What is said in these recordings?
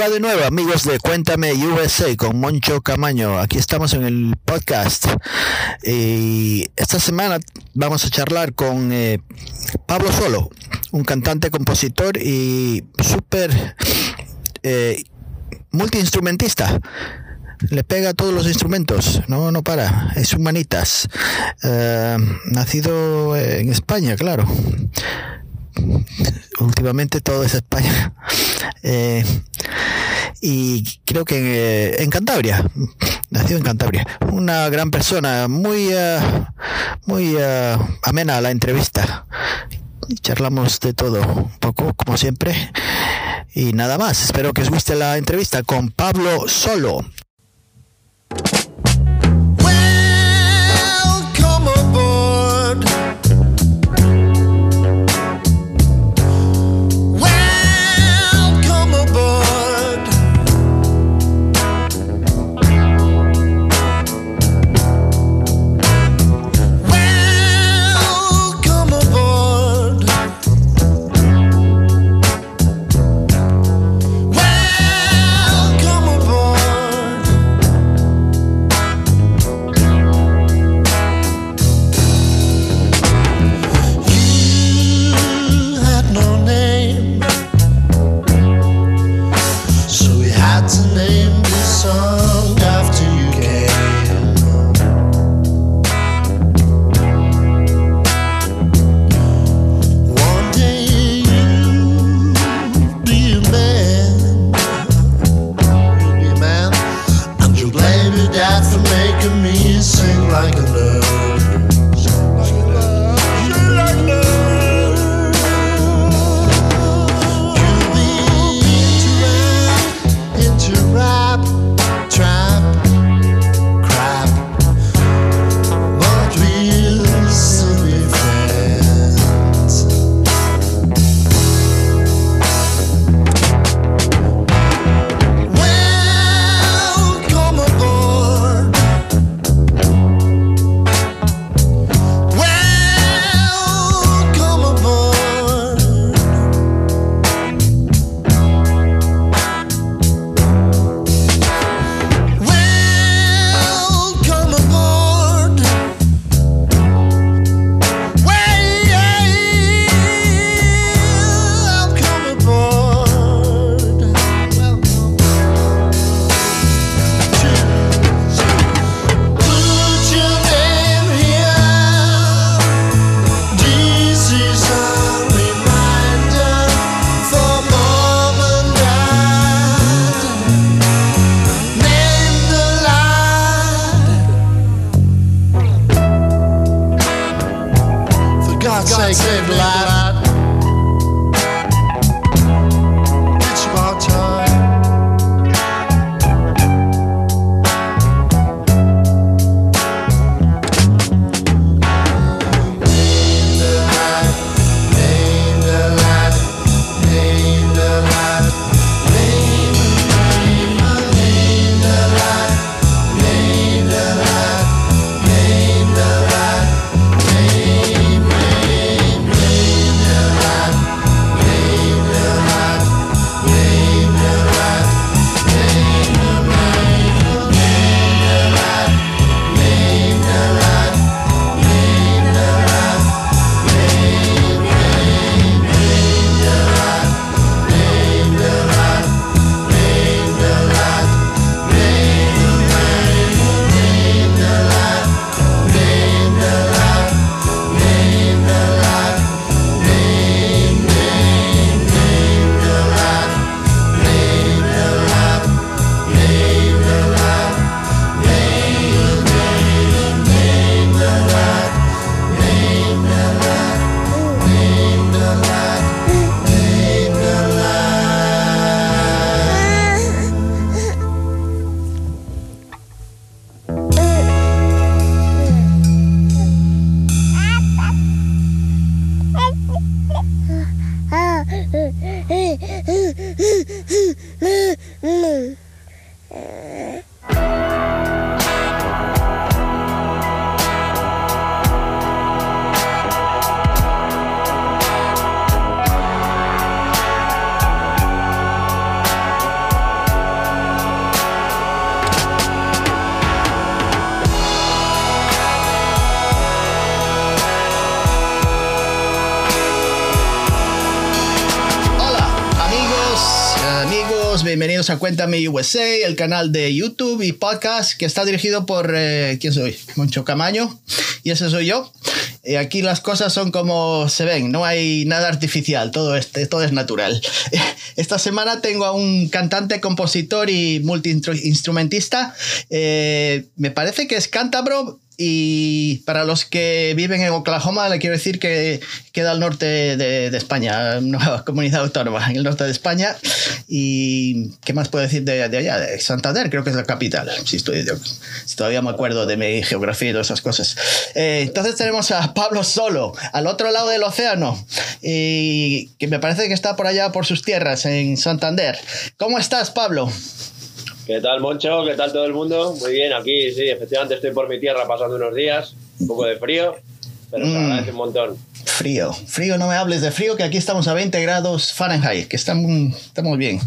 De nuevo amigos de Cuéntame USA con Moncho Camaño. Aquí estamos en el podcast y esta semana vamos a charlar con eh, Pablo Solo, un cantante, compositor y súper eh, multiinstrumentista. Le pega a todos los instrumentos, no, no para, es humanitas. Eh, nacido en España, claro últimamente todo es España. y creo que eh, en, Cantabria, nació en Cantabria. Una gran persona, muy, uh, muy uh, amena a la entrevista. Charlamos de todo un poco, como siempre. Y nada más, espero que os guste la entrevista con Pablo Solo. Bienvenidos a Cuéntame USA, el canal de YouTube y podcast que está dirigido por, eh, ¿quién soy? Moncho Camaño, y ese soy yo. Y aquí las cosas son como se ven, no hay nada artificial, todo, este, todo es natural. Esta semana tengo a un cantante, compositor y multiinstrumentista, eh, me parece que es cántabro, y para los que viven en Oklahoma, le quiero decir que queda al norte de, España, una comunidad autónoma en el norte de España. ¿Y qué más puedo decir de, allá? De Santander, creo que es la capital, si, estoy, si todavía me acuerdo de mi geografía y todas esas cosas. Eh, entonces tenemos a Pablo Solo, al otro lado del océano, y que me parece que está por allá, por sus tierras, en Santander. ¿Cómo estás, Pablo? ¿Qué tal, Moncho? ¿Qué tal todo el mundo? Muy bien, aquí sí, efectivamente estoy por mi tierra pasando unos días, un poco de frío, pero se mm. agradece un montón. Frío, frío, no me hables de frío, que aquí estamos a 20 grados Fahrenheit, que estamos, estamos bien.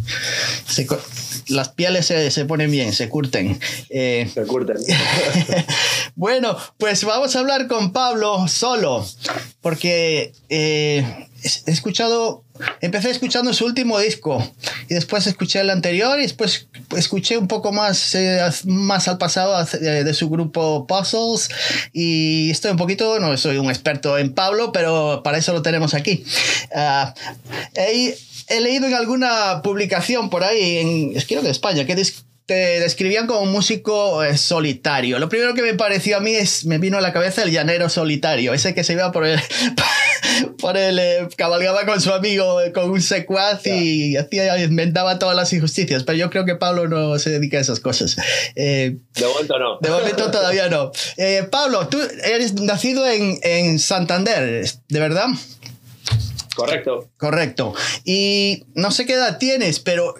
Las pieles se, ponen bien, se curten. Eh, se curten. bueno, pues vamos a hablar con Pablo solo, porque eh, he escuchado, empecé escuchando su último disco y después escuché el anterior y después escuché un poco más, eh, más al pasado de, su grupo Puzzles y estoy un poquito, no soy un experto en Pablo, pero para eso lo tenemos aquí. Uh, he, leído en alguna publicación por ahí, en, creo que de España, que te describían como un músico eh, solitario. Lo primero que me pareció a mí es, me vino a la cabeza el llanero solitario, ese que se iba por el, por el eh, cabalgaba con su amigo, eh, con un secuaz y hacía, inventaba todas las injusticias. Pero yo creo que Pablo no se dedica a esas cosas. de momento no. De momento todavía no. Pablo, tú eres nacido en, en Santander, ¿de verdad? Correcto. Correcto. Y no sé qué edad tienes, pero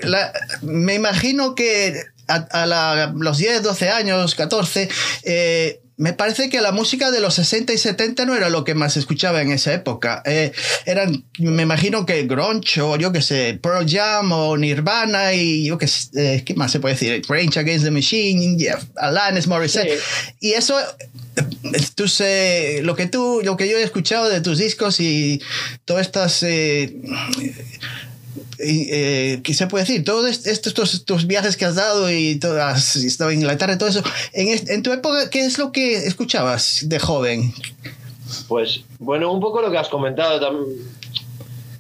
me imagino que a, los 10, 12 años, 14, eh, me parece que la música de los 60 y 70 no era lo que más escuchaba en esa época. Eh, eran, me imagino que grunge o yo qué sé, Pearl Jam o Nirvana y yo qué sé, eh, ¿qué más se puede decir? Range Against the Machine, Alanis Morissette. Y eso, lo que tú, lo que yo he escuchado de tus discos y todas estas eh, ¿qué se puede decir? Todos estos, estos, viajes que has dado y has estado en Inglaterra y todo eso, en, en, tu época, ¿qué es lo que escuchabas de joven? Pues, bueno, un poco lo que has comentado también.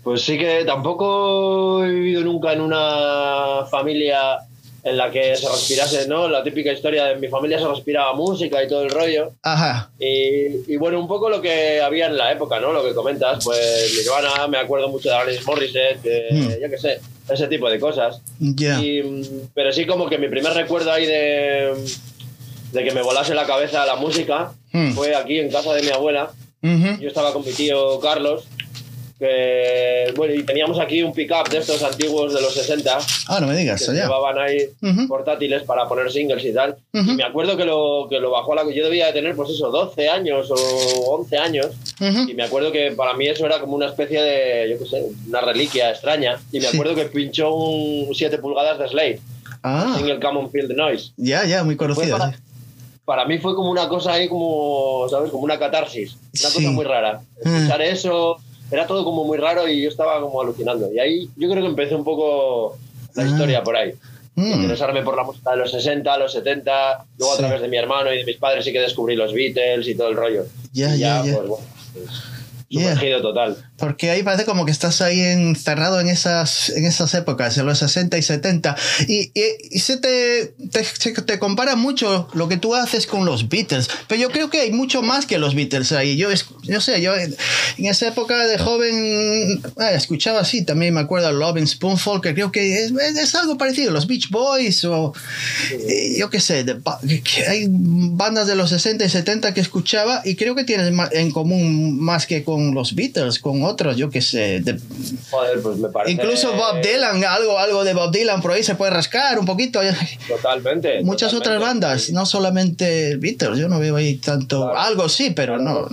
Pues sí que tampoco he vivido nunca en una familia en la que se respirase, ¿no? La típica historia de mi familia se respiraba música y todo el rollo. Ajá. Y, bueno, un poco lo que había en la época, ¿no? Lo que comentas, pues Nirvana, me acuerdo mucho de Alanis Morissette, hmm. yo qué sé, ese tipo de cosas. Ya. Pero sí como que mi primer recuerdo ahí de, de que me volase la cabeza la música hmm. fue aquí en casa de mi abuela. Yo estaba con mi tío Carlos bueno, y teníamos aquí un pickup de estos antiguos de los 60. Ah, no me digas, que llevaban ahí portátiles para poner singles y tal. Y me acuerdo que lo, que lo bajó a la. Yo debía de tener, pues eso, 12 años o 11 años. Y me acuerdo que para mí eso era como una especie de, yo qué sé, una reliquia extraña. Y me acuerdo que pinchó un 7 pulgadas de Slade. Ah. Single Common Field Noise. Ya, ya, muy conocido. Para, mí fue como una cosa ahí, como, ¿sabes? Como una catarsis. Una cosa muy rara. Ah. Escuchar eso era todo como muy raro y yo estaba como alucinando. Y ahí yo creo que empecé un poco la ah. historia por ahí. Mm. Interesarme por la música de los 60, los 70, luego a través de mi hermano y de mis padres sí que descubrí los Beatles y todo el rollo. Ya, ya, ya. Pues, bueno, pues, Sumergido total. Porque ahí parece como que estás ahí encerrado en esas, en esas épocas, en los 60 y 70. Y, y, se, te, te, te, compara mucho lo que tú haces con los Beatles. Pero yo creo que hay mucho más que los Beatles ahí. Yo, yo sé, yo en, esa época de joven ah, escuchaba así. También me acuerdo de Loving Spoonful, que creo que es, es, algo parecido. Los Beach Boys o eh, yo qué sé. hay bandas de los 60 y 70 que escuchaba y creo que tienen en común más que con los Beatles, con otros, yo que sé. Joder, pues me parece. Incluso Bob Dylan, algo, algo de Bob Dylan por ahí se puede rascar un poquito. Totalmente. Muchas otras bandas, no solamente Beatles, yo no veo ahí tanto. Algo sí, pero no.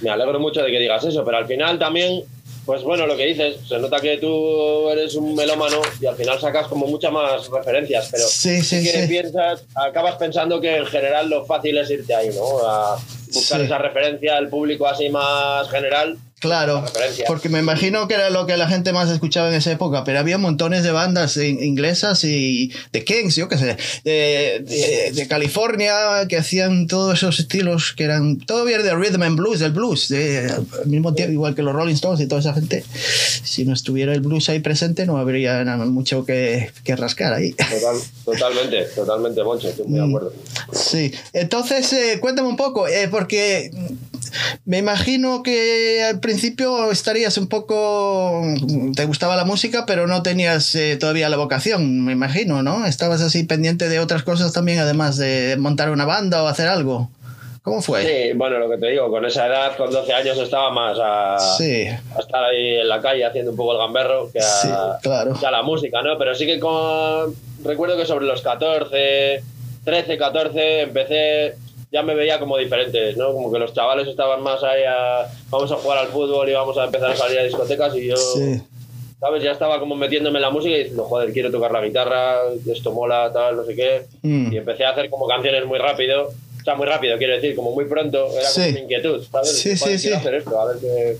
Me alegro mucho de que digas eso, pero al final también pues bueno, lo que dices, se nota que tú eres un melómano y al final sacas como muchas más referencias, pero sí, sí, que piensas, acabas pensando que en general lo fácil es irte ahí, ¿no? A buscar esa referencia al público así más general Claro, porque me imagino que era lo que la gente más escuchaba en esa época, pero había montones de bandas inglesas y de Kings, yo qué sé, de, de, California que hacían todos esos estilos que eran todo bien de rhythm and blues, del blues, de, al mismo tiempo, igual que los Rolling Stones y toda esa gente. Si no estuviera el blues ahí presente, no habría mucho que, que rascar ahí. totalmente, totalmente, Moncho, estoy muy de mm. acuerdo. Sí, entonces eh, cuéntame un poco, eh, porque me imagino que al principio estarías un poco. Te gustaba la música, pero no tenías eh, todavía la vocación, me imagino, ¿no? Estabas así pendiente de otras cosas también, además de montar una banda o hacer algo. ¿Cómo fue? Sí, bueno, lo que te digo, con esa edad, con 12 años, estaba más a, estar ahí en la calle haciendo un poco el gamberro que a, la música, ¿no? Pero sí que con. Recuerdo que sobre los 14, 13, 14, empecé ya me veía como diferentes, ¿no? Como que los chavales estaban más ahí a, vamos a jugar al fútbol y vamos a empezar a salir a discotecas y yo, ¿sabes? Ya estaba como metiéndome en la música y diciendo, joder, quiero tocar la guitarra, esto mola, tal, no sé qué. Mm. Y empecé a hacer como canciones muy rápido, o sea, muy rápido, quiero decir, como muy pronto, era como una inquietud, ¿sabes? Sí, sí, sí. hacer esto, a ver qué...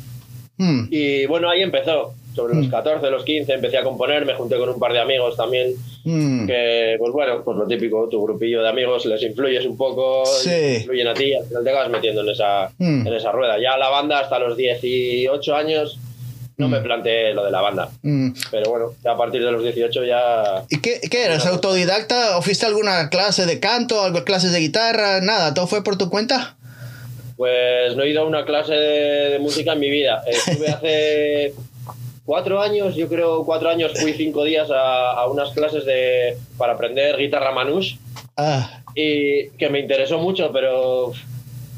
Mm. Y bueno, ahí empezó sobre los 14, mm. los 15, empecé a componer, me junté con un par de amigos también, mm. que, pues bueno, pues lo típico, tu grupillo de amigos les influyes un poco, influyen a ti, al final te acabas metiendo en esa, mm. en esa rueda. Ya la banda hasta los 18 años no me planteé lo de la banda. Pero bueno, ya a partir de los 18 ya... ¿Y qué, qué eras? ¿Autodidacta? ¿O fuiste alguna clase de canto, algo, clases de guitarra? Nada, ¿todo fue por tu cuenta? Pues no he ido a una clase de, música en mi vida. Estuve hace cuatro años, yo creo cuatro años, fui cinco días a, unas clases de, para aprender guitarra manouche. Ah. Y que me interesó mucho, pero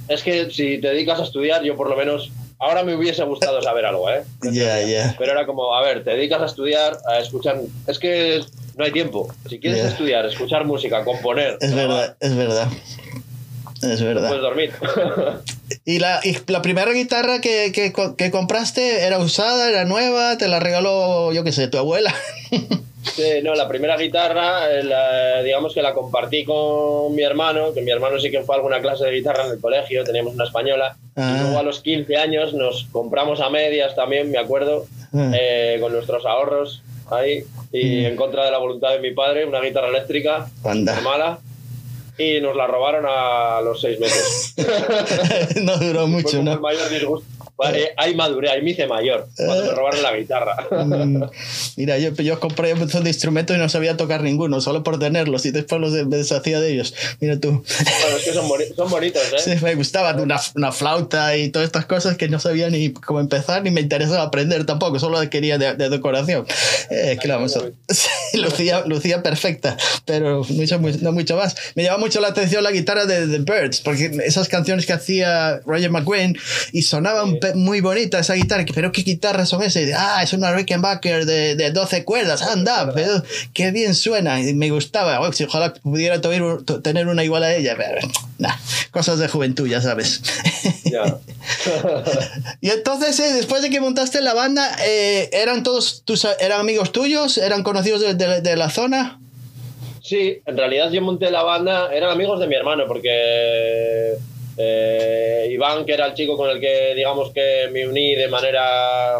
es que si te dedicas a estudiar, yo por lo menos ahora me hubiese gustado saber algo, ¿eh? Ya, ya. Pero era como, a ver, te dedicas a estudiar, a escuchar. Es que no hay tiempo. Si quieres estudiar, escuchar música, componer. Es verdad, es verdad. Es verdad. Puedes dormir. ¿Y la, la primera guitarra que, que, que, compraste era usada, era nueva? ¿Te la regaló, yo qué sé, tu abuela? Sí, no, la primera guitarra, eh, digamos que la compartí con mi hermano, que mi hermano sí que fue a alguna clase de guitarra en el colegio, teníamos una española. Y ah. luego a los 15 años nos compramos a medias también, me acuerdo, ah. eh, con nuestros ahorros ahí. Y mm. en contra de la voluntad de mi padre, una guitarra eléctrica, mala y nos la robaron a los seis meses. no duró mucho, ¿no? El mayor disgusto. Vale, ahí maduré, ahí me hice mayor, cuando me robaron la guitarra. Mm, mira, yo, yo compré un montón de instrumentos y no sabía tocar ninguno, solo por tenerlos, y después los deshacía de ellos. Mira tú. Bueno, es que son, son bonitos, ¿eh? Sí, me gustaba una, una, flauta y todas estas cosas que no sabía ni cómo empezar, ni me interesaba aprender tampoco, solo quería de, decoración. Eh, que vamos, lucía, lucía perfecta, pero mucho, no mucho más. Me llama mucho la atención la guitarra de The Birds, porque esas canciones que hacía Roger McGuinn y sonaban muy bonita esa guitarra, pero ¿qué guitarras son esas? Ah, es una Rickenbacker de, de 12 cuerdas, anda, pero qué bien suena, y me gustaba, ojalá pudiera tener una igual a ella, pero cosas de juventud, ya sabes. y entonces, eh, después de que montaste la banda, eh, ¿eran todos tus eran amigos tuyos? ¿Eran conocidos de, de la zona? Sí, en realidad yo monté la banda, eran amigos de mi hermano, porque eh, Iván, que era el chico con el que, digamos, que me uní de manera,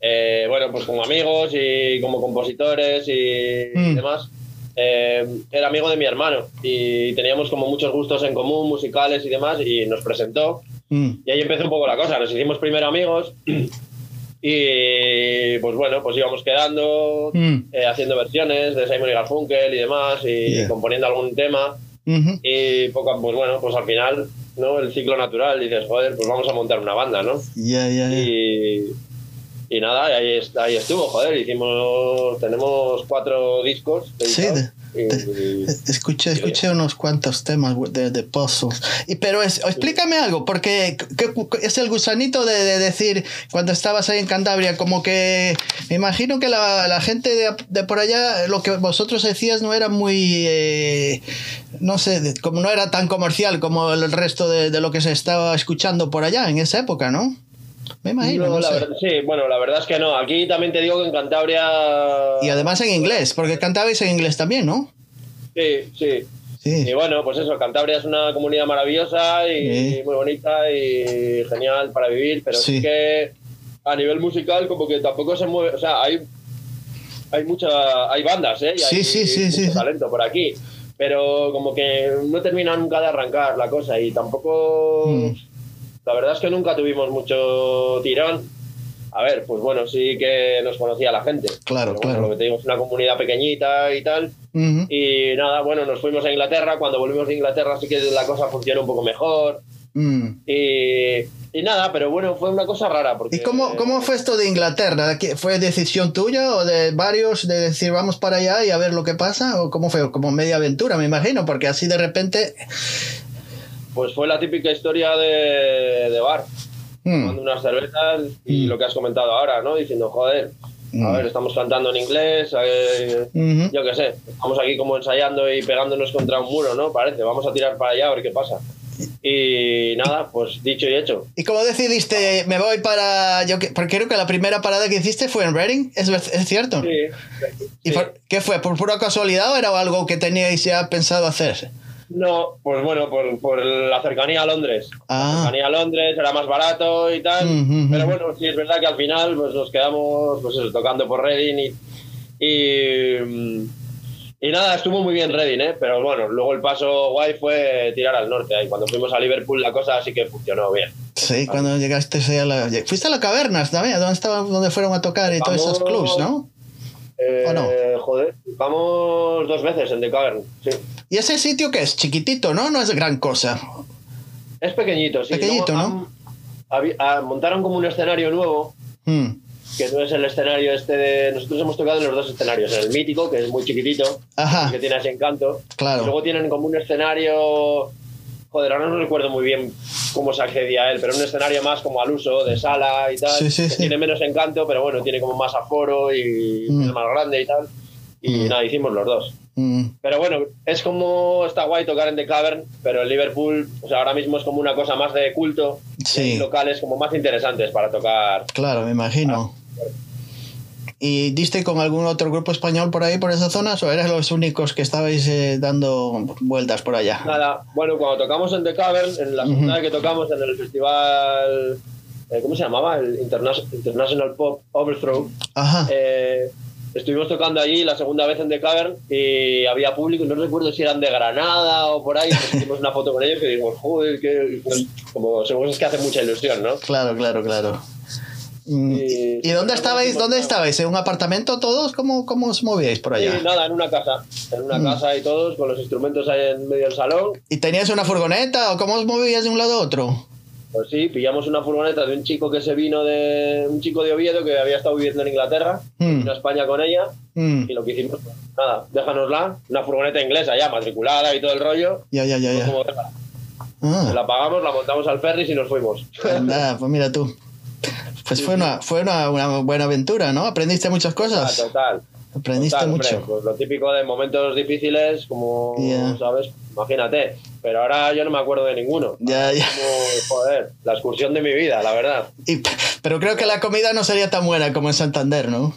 eh, bueno, pues como amigos y como compositores y, mm. demás, eh, era amigo de mi hermano y teníamos como muchos gustos en común, musicales y demás, y nos presentó. Mm. Y ahí empezó un poco la cosa. Nos hicimos primero amigos y pues bueno, pues íbamos quedando, mm. haciendo versiones de Simon y Garfunkel y demás, y componiendo algún tema. Y poco, pues bueno, pues al final, ¿no? El ciclo natural, dices, joder, pues vamos a montar una banda, ¿no? y, y nada, ahí, ahí estuvo, joder, hicimos, tenemos cuatro discos. Sí, escuché, escuché unos cuantos temas de, de puzzles. Y, pero es, explícame algo, porque es el gusanito de, decir, cuando estabas ahí en Cantabria, como que me imagino que la, la gente de, de, por allá, lo que vosotros decías no era muy, eh, no sé, como no era tan comercial como el resto de, de lo que se estaba escuchando por allá en esa época, ¿no? Me imagino. sí, bueno, la verdad es que no. Aquí también te digo que en Cantabria. Y además en inglés, porque cantabais en inglés también, ¿no? Sí, sí. Y bueno, pues eso, Cantabria es una comunidad maravillosa y muy bonita y genial para vivir, pero sí. que a nivel musical como que tampoco se mueve, o sea, hay hay mucha hay bandas, ¿eh? Y sí, hay, sí, sí, sí, talento por aquí, pero como que no termina nunca de arrancar la cosa y tampoco mm. La verdad es que nunca tuvimos mucho tirón a ver, pues bueno, sí que nos conocía la gente. Claro, claro. lo que te digo es una comunidad pequeñita y tal. Y nada, bueno, nos fuimos a Inglaterra. Cuando volvimos de Inglaterra sí que la cosa funcionó un poco mejor. Mm. Y, nada, pero bueno, fue una cosa rara. Porque, ¿Y cómo, cómo fue esto de Inglaterra? ¿Fue decisión tuya o de varios de decir vamos para allá y a ver lo que pasa? ¿O cómo fue? Como media aventura, me imagino, porque así de repente... Pues fue la típica historia de, de bar mm. tomando unas cervezas y mm. lo que has comentado ahora, ¿no? Diciendo, joder, a mm. ver, estamos cantando en inglés, eh, yo qué sé, estamos aquí como ensayando y pegándonos contra un muro, ¿no? Parece, vamos a tirar para allá a ver qué pasa. Y nada, pues dicho y hecho. ¿Y cómo decidiste, me voy para... Yo, porque creo que la primera parada que hiciste fue en Reading, ¿es, es cierto? Sí. ¿Y qué fue? ¿Por pura casualidad o era algo que teníais ya pensado hacer? No, pues bueno, por, por la cercanía a Londres. Ah. La cercanía a Londres era más barato y tal. Pero bueno, sí es verdad que al final pues nos quedamos pues tocando por Reading y, y, y, nada, estuvo muy bien Reading, ¿eh? Pero bueno, luego el paso guay fue tirar al norte. Ahí cuando fuimos a Liverpool la cosa sí que funcionó bien. Sí, cuando llegaste a la... Fuiste a la Cavernas también, ¿dónde, estaba, donde fueron a tocar y todos esos clubs, ¿no? Eh, no? Joder, vamos dos veces en The Cavern, sí. ¿Y ese sitio que es? Chiquitito, ¿no? No es gran cosa. Es pequeñito, sí. Pequeñito, ¿no? Ah, montaron como un escenario nuevo. Hmm. Que no es el escenario este de. Nosotros hemos tocado en los dos escenarios. En el mítico, que es muy chiquitito. Que tiene ese encanto. Claro. Y luego tienen como un escenario Joder, ahora no recuerdo muy bien cómo se accedía a él, pero un escenario más como al uso, de sala y tal. Tiene menos encanto, pero bueno, tiene como más aforo y mm. es más grande y tal. Y mm. nada, hicimos los dos. Mm. Pero bueno, es como está guay tocar en The Cavern, pero en Liverpool, o sea, ahora mismo es como una cosa más de culto. Sí. locales como más interesantes para tocar. Claro, me imagino. ¿Y diste con algún otro grupo español por ahí, por esa zona? ¿O eres los únicos que estabais eh, dando vueltas por allá? Nada, bueno, cuando tocamos en The Cavern, en la segunda vez que tocamos en el festival, eh, ¿cómo se llamaba? El International Pop Overthrow. Ajá. Eh, estuvimos tocando allí la segunda vez en The Cavern y había público, no recuerdo si eran de Granada o por ahí, pues hicimos una foto con ellos y dijimos, joder, que pues, como según es que hace mucha ilusión, ¿no? Claro, claro, claro. Mm, ¿Y, dónde estabais? ¿Dónde estabais? ¿En un apartamento todos? ¿Cómo, cómo os movíais por allá? Sí, nada, en una casa. En una mm. casa y todos, con los instrumentos ahí en medio del salón. ¿Y tenías una furgoneta o cómo os movíais de un lado a otro? Pues sí, pillamos una furgoneta de un chico que se vino de. un chico de Oviedo que había estado viviendo en Inglaterra, mm. vino a España con ella, y lo que hicimos, pues, nada, déjanosla, una furgoneta inglesa ya, matriculada y todo el rollo. Ya, ya, ya. ya. Ah. La pagamos, la montamos al ferry y nos fuimos. Nada, pues mira tú. Pues fue, una, fue una, buena aventura, ¿no? Aprendiste muchas cosas. total. Aprendiste mucho. pues lo típico de momentos difíciles, como, ¿sabes? Imagínate. Pero ahora yo no me acuerdo de ninguno. Ya, ya. Como, joder, la excursión de mi vida, la verdad. pero creo que la comida no sería tan buena como en Santander, ¿no?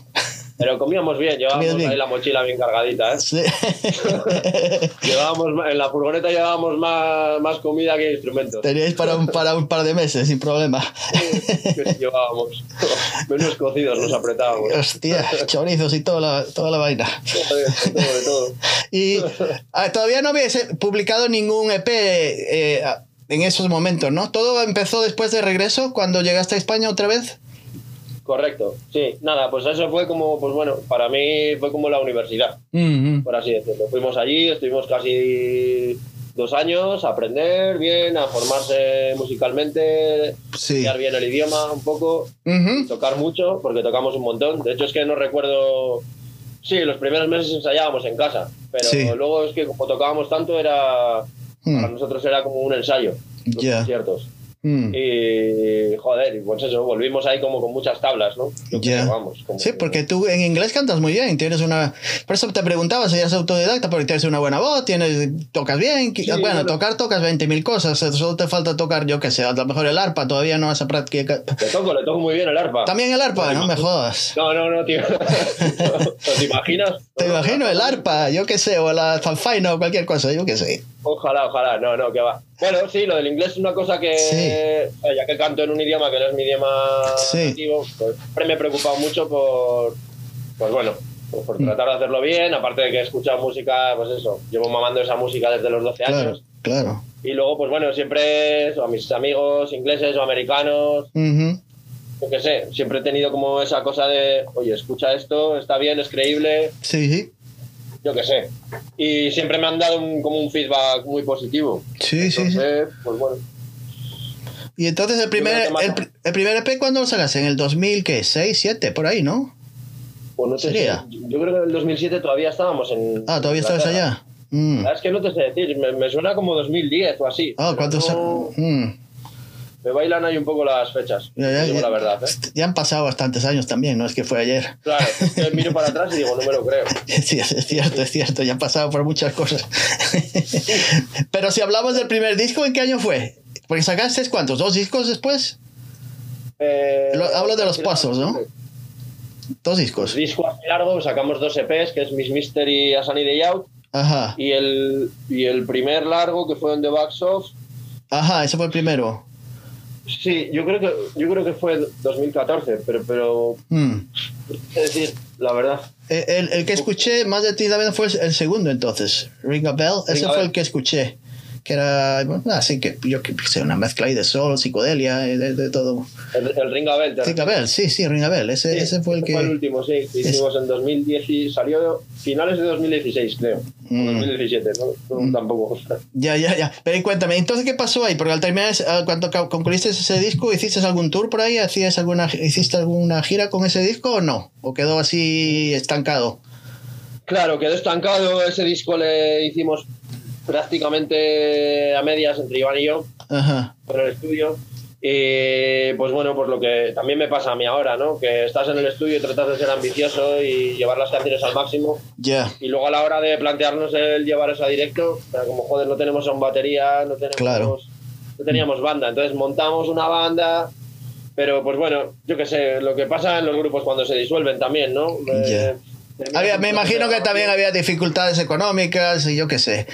Pero comíamos bien, llevábamos ahí la mochila bien cargadita, ¿eh? Sí. llevábamos, en la furgoneta llevábamos más, más, comida que instrumentos. Teníais para un, para un par de meses, sin problema. Sí, llevábamos. Menos cocidos nos apretábamos. Hostia, chorizos y toda la, toda la vaina. De todo, de todo. Y ah, todavía no habéis publicado ningún EP eh, en esos momentos, ¿no? ¿Todo empezó después de regreso, cuando llegaste a España otra vez? Correcto, sí, nada, pues eso fue como, pues bueno, para mí fue como la universidad, por así decirlo. Fuimos allí, estuvimos casi dos años a aprender bien, a formarse musicalmente, sí. estudiar bien el idioma un poco, tocar mucho, porque tocamos un montón. De hecho, es que no recuerdo. Sí, los primeros meses ensayábamos en casa, pero luego es que como tocábamos tanto, era. Para nosotros era como un ensayo, los conciertos. Mm. Y joder, y pues eso, volvimos ahí como con muchas tablas, ¿no? Vamos, como- Sí, porque tú en inglés cantas muy bien, tienes una... Por eso te preguntaba si eres autodidacta, porque tienes una buena voz, tienes, tocas bien. Sí, bueno, tocar tocas 20.000 cosas, eh, solo te falta tocar, yo qué sé, a lo mejor el arpa, todavía no vas a practicar. Le toco, le toco muy bien el arpa. También el arpa, No, no me jodas. No, no, no, tío. ¿Te imaginas? Te imagino el arpa, yo qué sé, o la zanfaina o cualquier cosa, yo qué sé. Ojalá, ojalá, no, no, que va. Bueno, sí, lo del inglés es una cosa que, Sí. sea, ya que canto en un idioma que no es mi idioma Sí. nativo, pues siempre me he preocupado mucho por, pues bueno, pues por Mm. tratar de hacerlo bien, aparte de que he escuchado música, pues eso, llevo mamando esa música desde los 12 Claro, años. claro. Y luego, pues bueno, siempre eso, a mis amigos ingleses o americanos, Ujú. yo qué sé, siempre he tenido como esa cosa de, oye, escucha esto, está bien, es creíble, Sí, sí. Yo qué sé. Y siempre me han dado un- como un feedback muy positivo. Sí, sí, sí. Pues bueno. Y entonces el primer, el, primer EP, ¿cuándo lo sacas? En el 2000, ¿qué? 6, 7, por ahí, ¿no? Pues no te ¿Sería? sé. Yo creo que en el 2007 todavía estábamos en. Ah, ¿todavía estabas allá? Mm. Es que no te sé decir, me, me suena como 2010 o así. Ah, ¿cuántos No- mm. Me bailan ahí un poco las fechas. Ya, ya, digo ya. la verdad, ¿eh? Ya han pasado bastantes años también, no es que fue ayer. Claro, que miro para atrás y digo, no me lo creo. Sí, es cierto, es cierto, ya han pasado por muchas cosas. Pero si hablamos del primer disco, ¿en qué año fue? Porque sacaste cuántos, dos discos después, Eh, Lo- hablo de los pasos, ¿no? dos discos. Disco así largo, sacamos dos EPs, que es Miss Mystery y A Sunny Day Out. Ajá, Y el, y el primer largo, que fue en The Backs Off, ajá, ese fue el primero. Sí, yo creo que, yo creo que fue 2014, pero, pero Mm. es decir, la verdad. El, el- el que escuché más de ti también fue el segundo entonces, Ring a Bell, ese Ring fue el que escuché. Que era, bueno, así que yo que sé, una mezcla ahí de sol, psicodelia, eh, de, de todo. El, el Ring a Bell, te Ring a Bell, sí, sí, Ring a Bell, ese, Sí, ese fue el que... último, sí. que Hicimos en 2010 y salió finales de 2016, creo. Mm. 2017, ¿no? No, Tampoco. Ya, ya, ya. Pero cuéntame, entonces, ¿qué pasó ahí? Porque al terminar, ese- ah, cuando concluiste ese disco, ¿hiciste algún tour por ahí? ¿Hacías alguna, ¿Hiciste alguna gira con ese disco o no? ¿O quedó así estancado? Claro, quedó estancado. Ese disco le hicimos prácticamente a medias entre Iván y yo Ajá. en el estudio. Y pues bueno, pues lo que también me pasa a mí ahora, ¿no? Que estás en el estudio y tratas de ser ambicioso y llevar las canciones al máximo. Ya, Y luego a la hora de plantearnos el llevar eso a directo, o sea, como joder, no tenemos aún batería, no tenemos, Claro. no teníamos banda. Entonces montamos una banda, pero pues bueno, yo qué sé, lo que pasa en los grupos cuando se disuelven también, ¿no? Eh, Ya. Había- me imagino que también había dificultades económicas y yo qué sé.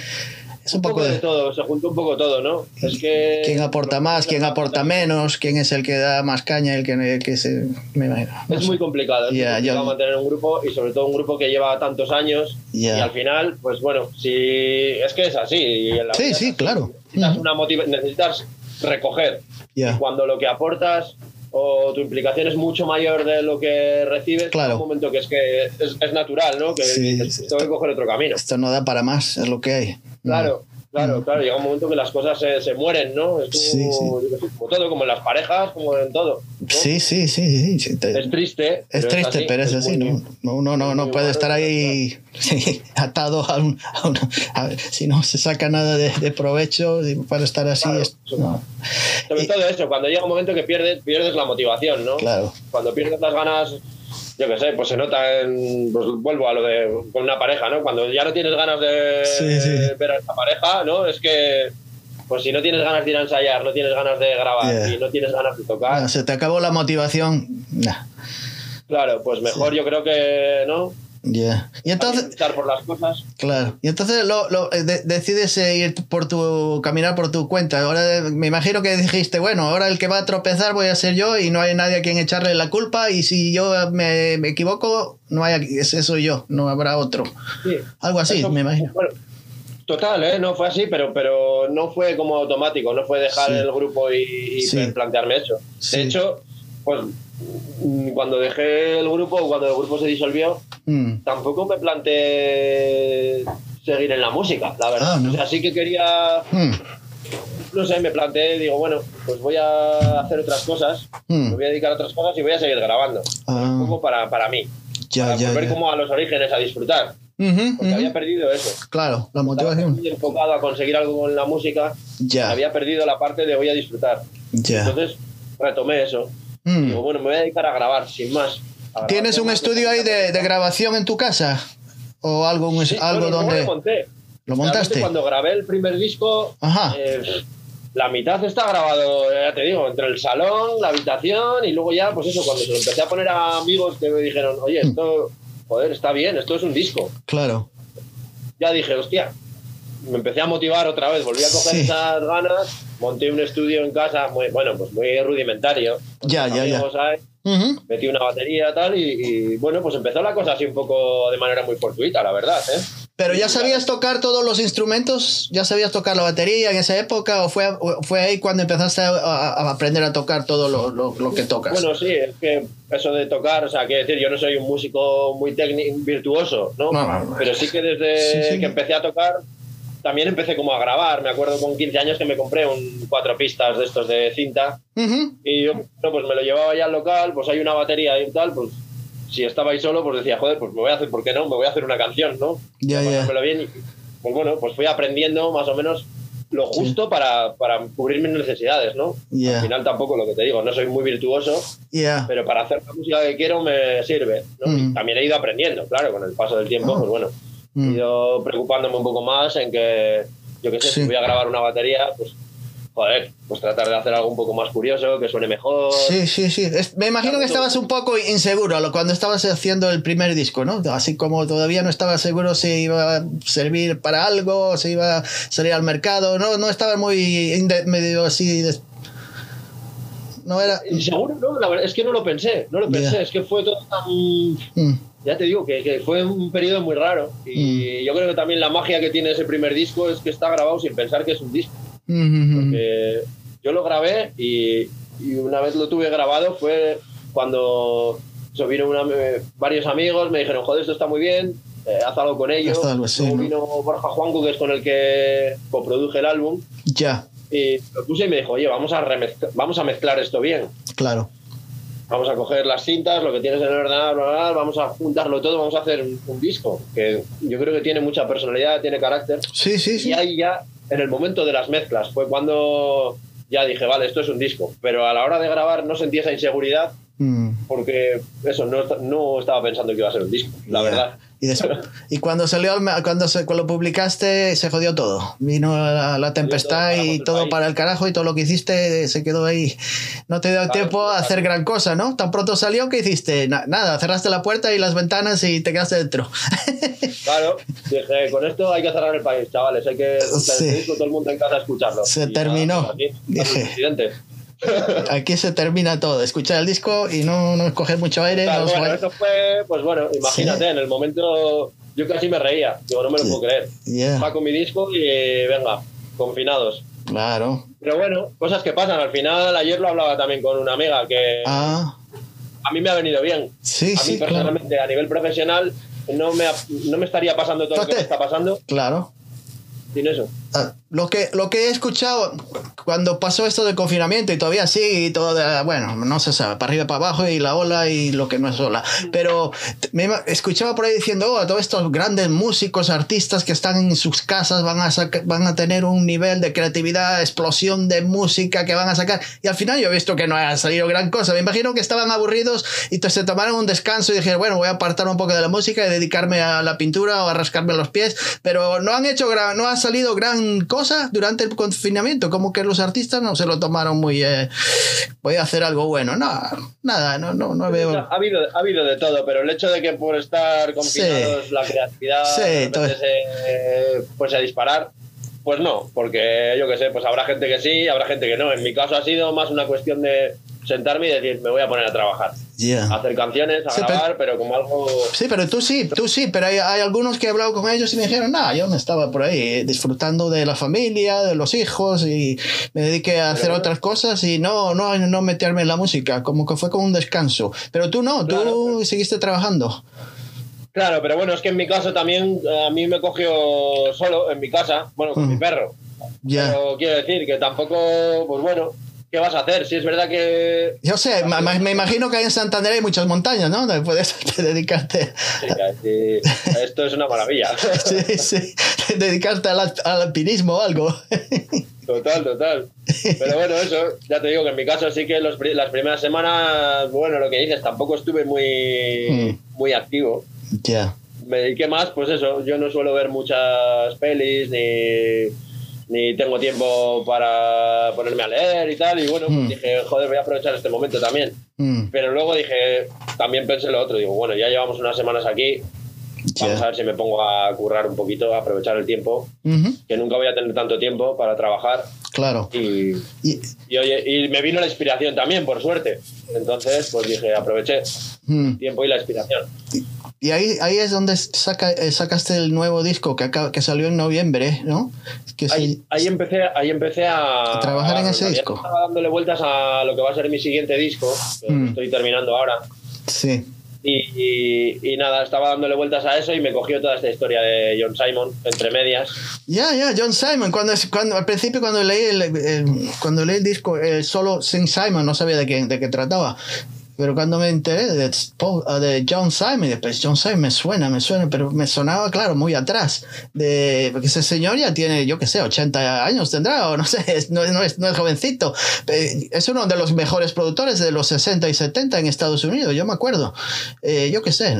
Es un, un poco de todo, se juntó un poco todo, ¿no? Es que ¿Quién aporta más? ¿Quién aporta menos? ¿Quién es el que da más caña? El que, el que se... Me imagino. No Es sé. muy complicado, es muy Ya, complicado mantener un grupo y sobre todo un grupo que lleva tantos años y al final, pues bueno, si es que es así. y en la Sí, sí, así. claro. Necesitas, una motiva- necesitas recoger. Ya. Cuando lo que aportas o tu implicación es mucho mayor de lo que recibes, Claro. llega un momento que es que es, es natural, ¿no? Que sí, tengo que coger otro camino. Esto no da para más, es lo que hay. Claro, claro, claro. Llega un momento que las cosas se, se mueren, ¿no? Es como, Sí, sí. como todo, como en las parejas, como en todo. ¿no? Sí, sí, sí, sí. Es triste. Es pero triste, así, pero es así, muy- ¿no? No, Uno no, no puede estar ahí atado a un... a un- a- si no se saca nada de, de provecho para estar así... Claro, es- eso- no, Sobre Y- todo eso, cuando llega un momento que pierdes, pierdes la motivación, ¿no? claro. Cuando pierdes las ganas, yo qué sé, pues se nota en. Pues vuelvo a lo de con una pareja, ¿no? Cuando ya no tienes ganas de Sí, sí. ver a esta pareja, ¿no? Es que. Pues si no tienes ganas de ir a ensayar, no tienes ganas de grabar Yeah. y no tienes ganas de tocar, se te acabó la motivación. Nah, claro, pues mejor yo creo que, ¿no? Ya. Y entonces... luchar por las cosas. Claro. Y entonces lo, lo- eh, de- decides eh, ir por tu caminar por tu cuenta. Ahora eh, me imagino que dijiste, bueno, ahora el que va a tropezar voy a ser yo y no hay nadie a quien echarle la culpa y si yo me, me equivoco, no hay ese soy yo, no habrá otro. Sí. Algo así, Eso- me imagino. Bueno, total, ¿eh? No fue así, pero, pero no fue como automático, no fue dejar Sí. el grupo y, y Sí. plantearme eso. De hecho, pues cuando dejé el grupo, cuando el grupo se disolvió, Mm, tampoco me planteé seguir en la música, la verdad. Ah, ¿no? O sea, sí que quería, mm, no sé, me planteé, digo, bueno, pues voy a hacer otras cosas, mm. me voy a dedicar a otras cosas y voy a seguir grabando. Ah, Un poco para, para mí, ya, para ya, volver ya. como a los orígenes, a disfrutar. Ujú, Porque ujú. había perdido eso. Claro, la Estaba motivación. muy enfocado a conseguir algo con la música, Ya. había perdido la parte de voy a disfrutar. Entonces retomé eso. Mm. Digo, bueno, me voy a dedicar a grabar, sin más. ¿Tienes un estudio ahí de, grabación en tu casa? ¿O algo, algo donde...? Lo monté. ¿Lo montaste? Cuando grabé el primer disco, eh, la mitad está grabado, ya te digo, entre el salón, la habitación y luego ya, pues eso, cuando se lo empecé a poner a amigos que me dijeron, oye, mm. esto, joder, está bien, esto es un disco. Claro. Ya dije, hostia, me empecé a motivar otra vez, volví a coger esas ganas, monté un estudio en casa, muy, bueno, pues muy rudimentario. Ya, ya, ya. Metí una batería tal y, bueno, pues empezó la cosa así un poco de manera muy fortuita, la verdad. ¿eh? Pero ya sabías tocar todos los instrumentos, ya sabías tocar la batería en esa época o fue, fue ahí cuando empezaste a, aprender a tocar todo lo, lo, que tocas. Bueno, sí, es que eso de tocar, o sea, quiero decir, yo no soy un músico muy virtuoso, ¿no? Pero sí que desde que empecé a tocar también empecé como a grabar. Me acuerdo con 15 años que me compré un cuatro pistas de estos de cinta. Y yo pues me lo llevaba ya al local, pues hay una batería y tal, pues si estaba ahí solo, pues decía, joder, pues me voy a hacer, ¿por qué no? Me voy a hacer una canción, ¿no? Ya, ya. bien. pues bueno, pues fui aprendiendo más o menos lo justo para, para, cubrir mis necesidades, ¿no? Al final tampoco lo que te digo, no soy muy virtuoso, pero para hacer la música que quiero me sirve. Mm. También he ido aprendiendo, claro, con el paso del tiempo, ah. pues bueno, mm. ido preocupándome un poco más en que, yo qué sé, si voy a grabar una batería, pues joder, pues tratar de hacer algo un poco más curioso, que suene mejor. Sí, sí, sí. me imagino que estabas un poco inseguro cuando estabas haciendo el primer disco, ¿no? Así como todavía no estabas seguro si iba a servir para algo, si iba a salir al mercado, ¿no? No estaba muy medio así... No era... Inseguro, no, la verdad es que no lo pensé, no lo pensé, es que fue todo tan... Mm ya te digo que, que, fue un periodo muy raro y mm. yo creo que también la magia que tiene ese primer disco es que está grabado sin pensar que es un disco. Porque yo lo grabé y, y, una vez lo tuve grabado fue cuando so, vino una, varios amigos, me dijeron, joder, esto está muy bien, eh, haz algo con ello. Luego vino Borja Juanco, que es con el que coproduje el álbum. Ya. Y lo puse y me dijo, oye, vamos a, vamos a mezclar esto bien. Claro vamos a coger las cintas, lo que tienes en el ordenador, vamos a juntarlo todo, vamos a hacer un, disco que yo creo que tiene mucha personalidad, tiene carácter. Sí, sí, sí. Y ahí ya, en el momento de las mezclas, fue cuando ya dije, vale, esto es un disco. Pero a la hora de grabar no sentí esa inseguridad mm. porque eso, no, no, estaba pensando que iba a ser un disco, la verdad. Y, cuando salió, cuando, se, cuando lo publicaste, se jodió todo. Vino la, tempestad y todo para el carajo y todo lo que hiciste se quedó ahí. No te dio tiempo a hacer gran cosa, ¿no? Tan pronto salió que hiciste nada, cerraste la puerta y las ventanas y te quedaste dentro. Claro, dije, con esto hay que cerrar el país, chavales, hay que sí. todo el mundo en casa a escucharlo. Se terminó. Aquí se termina todo, escuchar el disco y no, no coger mucho aire. bueno, esto fue, pues bueno, imagínate, en el momento yo casi me reía, digo, no me lo puedo creer. Yeah. con mi disco y venga, confinados. Claro. Pero bueno, cosas que pasan. Al final, ayer lo hablaba también con una amiga que ah. a mí me ha venido bien. Sí, a mí personalmente, a nivel profesional, no me, no me estaría pasando todo lo que me está pasando. Claro. Sin eso. Ah, lo que, lo que he escuchado cuando pasó esto del confinamiento y todavía sigue y todo, bueno, no se sabe, para arriba, para abajo y la ola y lo que no es ola. Pero me escuchaba por ahí diciendo, oh, todos estos grandes músicos, artistas que están en sus casas van a, van a tener un nivel de creatividad, explosión de música que van a sacar. Y al final yo he visto que no ha salido gran cosa. Me imagino que estaban aburridos y se tomaron un descanso y dijeron, bueno, voy a apartar un poco de la música y dedicarme a la pintura o a rascarme los pies. Pero no han hecho, no ha salido gran cosa durante el confinamiento, como que los artistas no se lo tomaron muy... Eh, voy a hacer algo bueno, no, nada, no, no, no veo... Ha habido, ha habido de todo, pero el hecho de que por estar confinados la creatividad se, pues a disparar, pues no, porque yo que sé, pues habrá gente que sí, habrá gente que no. En mi caso ha sido más una cuestión de sentarme y decir, me voy a poner a trabajar. hacer canciones, a grabar, pero, como algo... Sí, pero tú sí, tú sí, pero hay, hay, algunos que he hablado con ellos y me dijeron, no, yo me estaba por ahí disfrutando de la familia, de los hijos y me dediqué a hacer otras cosas y no, no, no meterme en la música, como que fue como un descanso. Pero tú no, tú seguiste trabajando. Claro, pero bueno, es que en mi caso también a mí me cogió solo en mi casa, bueno, con mi perro. Pero quiero decir que tampoco, pues bueno, ¿qué vas a hacer? Si es verdad que... Yo sé, me, imagino que hay en Santander hay muchas montañas, ¿no? Donde puedes dedicarte... Sí, esto es una maravilla. sí, sí, dedicarte al, alpinismo o algo. Total, total. Pero bueno, eso, ya te digo que en mi caso sí que los, las primeras semanas, bueno, lo que dices, tampoco estuve muy, mm. muy activo. Ya. Me dediqué más, pues eso, yo no suelo ver muchas pelis ni, ni tengo tiempo para ponerme a leer y tal. Y bueno, pues mm. dije, joder, voy a aprovechar este momento también. Mm. Pero luego dije, también pensé lo otro, digo, bueno, ya llevamos unas semanas aquí, Vamos a ver si me pongo a currar un poquito, a aprovechar el tiempo, que nunca voy a tener tanto tiempo para trabajar. Claro. Y, y, oye, y me vino la inspiración también, por suerte. Entonces, pues dije, aproveché el tiempo y la inspiración. Y ahí, ahí es donde saca, eh, sacaste el nuevo disco que, que salió en noviembre, ¿no? Que ahí, ahí, empecé, ahí empecé a, trabajar en ese disco. Estaba dándole vueltas a lo que va a ser mi siguiente disco, que mm. estoy terminando ahora. Sí. Y, nada, estaba dándole vueltas a eso y me cogió toda esta historia de John Simon, entre medias. Ya, ya, John Simon. Cuando, cuando, al principio, cuando leí el, cuando leí el disco, el solo Sing Simon, no sabía de qué, de qué trataba. Pero cuando me enteré de, de John Simon, pues John Simon me suena, me suena, pero me sonaba, claro, muy atrás. De, porque ese señor ya tiene, yo qué sé, 80 años tendrá, o no sé, no, no, es, no es jovencito. Eh, es uno de los mejores productores de los 60 y 70 en Estados Unidos, yo me acuerdo. Eh, yo qué sé,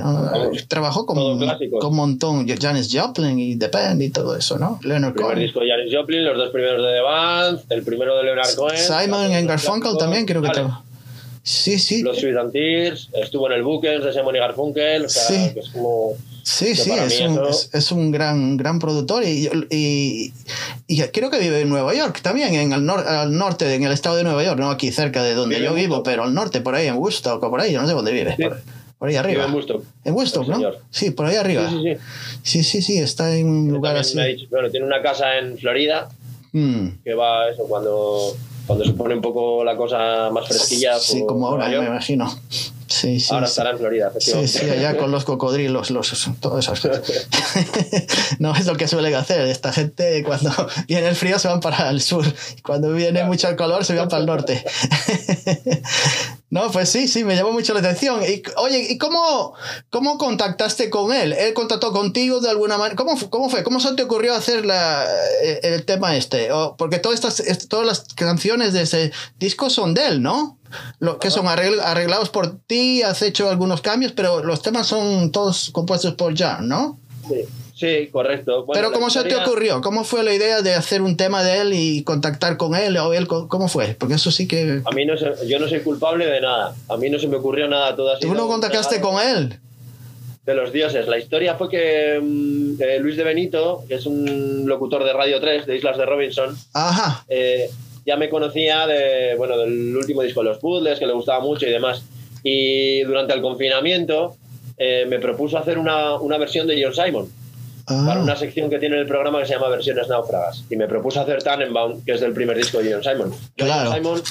trabajó con, con un montón, Janis Joplin y The Band y todo eso, ¿no? Leonard el primer disco de Janis Joplin, los dos primeros de The Band, el primero de Leonard Cohen. Simon Garfunkel también creo que estaba. Sí, sí. Los Sweet and Tears, estuvo en el Bookers de Simon y Garfunkel, o sea, sí. que es como... Sí, sí, es un, es, un, gran, gran productor y, y, y, creo que vive en Nueva York también, en el al norte, en el estado de Nueva York, no aquí cerca de donde yo vivo, pero al norte, por ahí en Woodstock o por ahí, yo no sé dónde vive. Por, ahí arriba. en Woodstock. En Woodstock, ¿no? Sí, por ahí arriba. Sí, sí, sí. Sí, sí, está en un lugar así. bueno, tiene una casa en Florida mm. que va eso cuando cuando se pone un poco la cosa más fresquilla. Sí, como ahora, me imagino. Sí, sí, ahora estará en Florida, Sí, sí, allá con los cocodrilos, los, todas esas cosas. no es lo que suelen hacer. Esta gente, cuando viene el frío, se van para el sur. Cuando viene mucho el calor, se van para el norte. No, pues sí, sí, me llamó mucho la atención. Y, oye, ¿y cómo, cómo contactaste con él? ¿Él contactó contigo de alguna manera? ¿Cómo, cómo fue? ¿Cómo se te ocurrió hacer la, eh, el tema este? porque todas, estas, todas las canciones de ese disco son de él, ¿no? Lo, que son arreglados por ti, has hecho algunos cambios, pero los temas son todos compuestos por Jan, ¿no? Sí. Sí, correcto. Pero ¿cómo se te ocurrió? ¿Cómo fue la idea de hacer un tema de él y contactar con él o él? ¿Cómo fue? Porque eso sí que... A mí no yo no soy culpable de nada. A mí no se me ocurrió nada toda ¿Tú no contactaste con él? De los dioses. La historia fue que mm, Luis de Benito, que es un locutor de Radio 3 de Islas de Robinson, Ajá. Eh, ya me conocía de, bueno, del último disco de los puzzles, que le gustaba mucho y demás. Y durante el confinamiento eh, me propuso hacer una, una versión de John Simon para ah. una sección que tiene el programa que se llama Versiones Náufragas. Y me propuso hacer Tannenbaum, que es del primer disco de John Simon. John Simon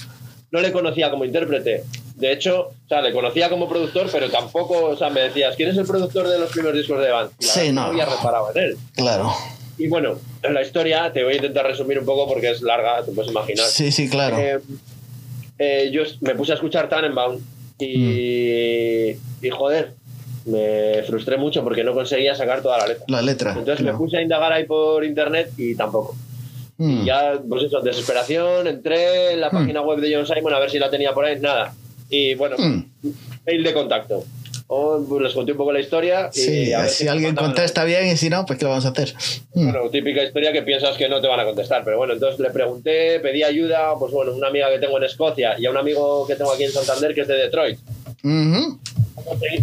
no le conocía como intérprete. De hecho, o sea, le conocía como productor, pero tampoco, o sea, me decías, ¿quién es el productor de los primeros discos de Band? sí, no. había reparado en él. Claro. Y bueno, en la historia te voy a intentar resumir un poco porque es larga, te puedes imaginar. Sí, sí, claro. Eh, eh, yo me puse a escuchar Tannenbaum y, mm. y joder, me frustré mucho porque no conseguía sacar toda la letra. La letra. Entonces me puse a indagar ahí por internet y tampoco. Y hmm. ya, pues eso, desesperación, entré en la hmm. página web de John Simon a ver si la tenía por ahí, nada. Y bueno, hmm. mail de contacto. O, pues les conté un poco la historia. Y sí, a ver si, alguien contesta bien y si no, pues ¿qué lo vamos a hacer? Bueno, típica historia que piensas que no te van a contestar. Pero bueno, entonces le pregunté, pedí ayuda, pues bueno, una amiga que tengo en Escocia y a un amigo que tengo aquí en Santander que es de Detroit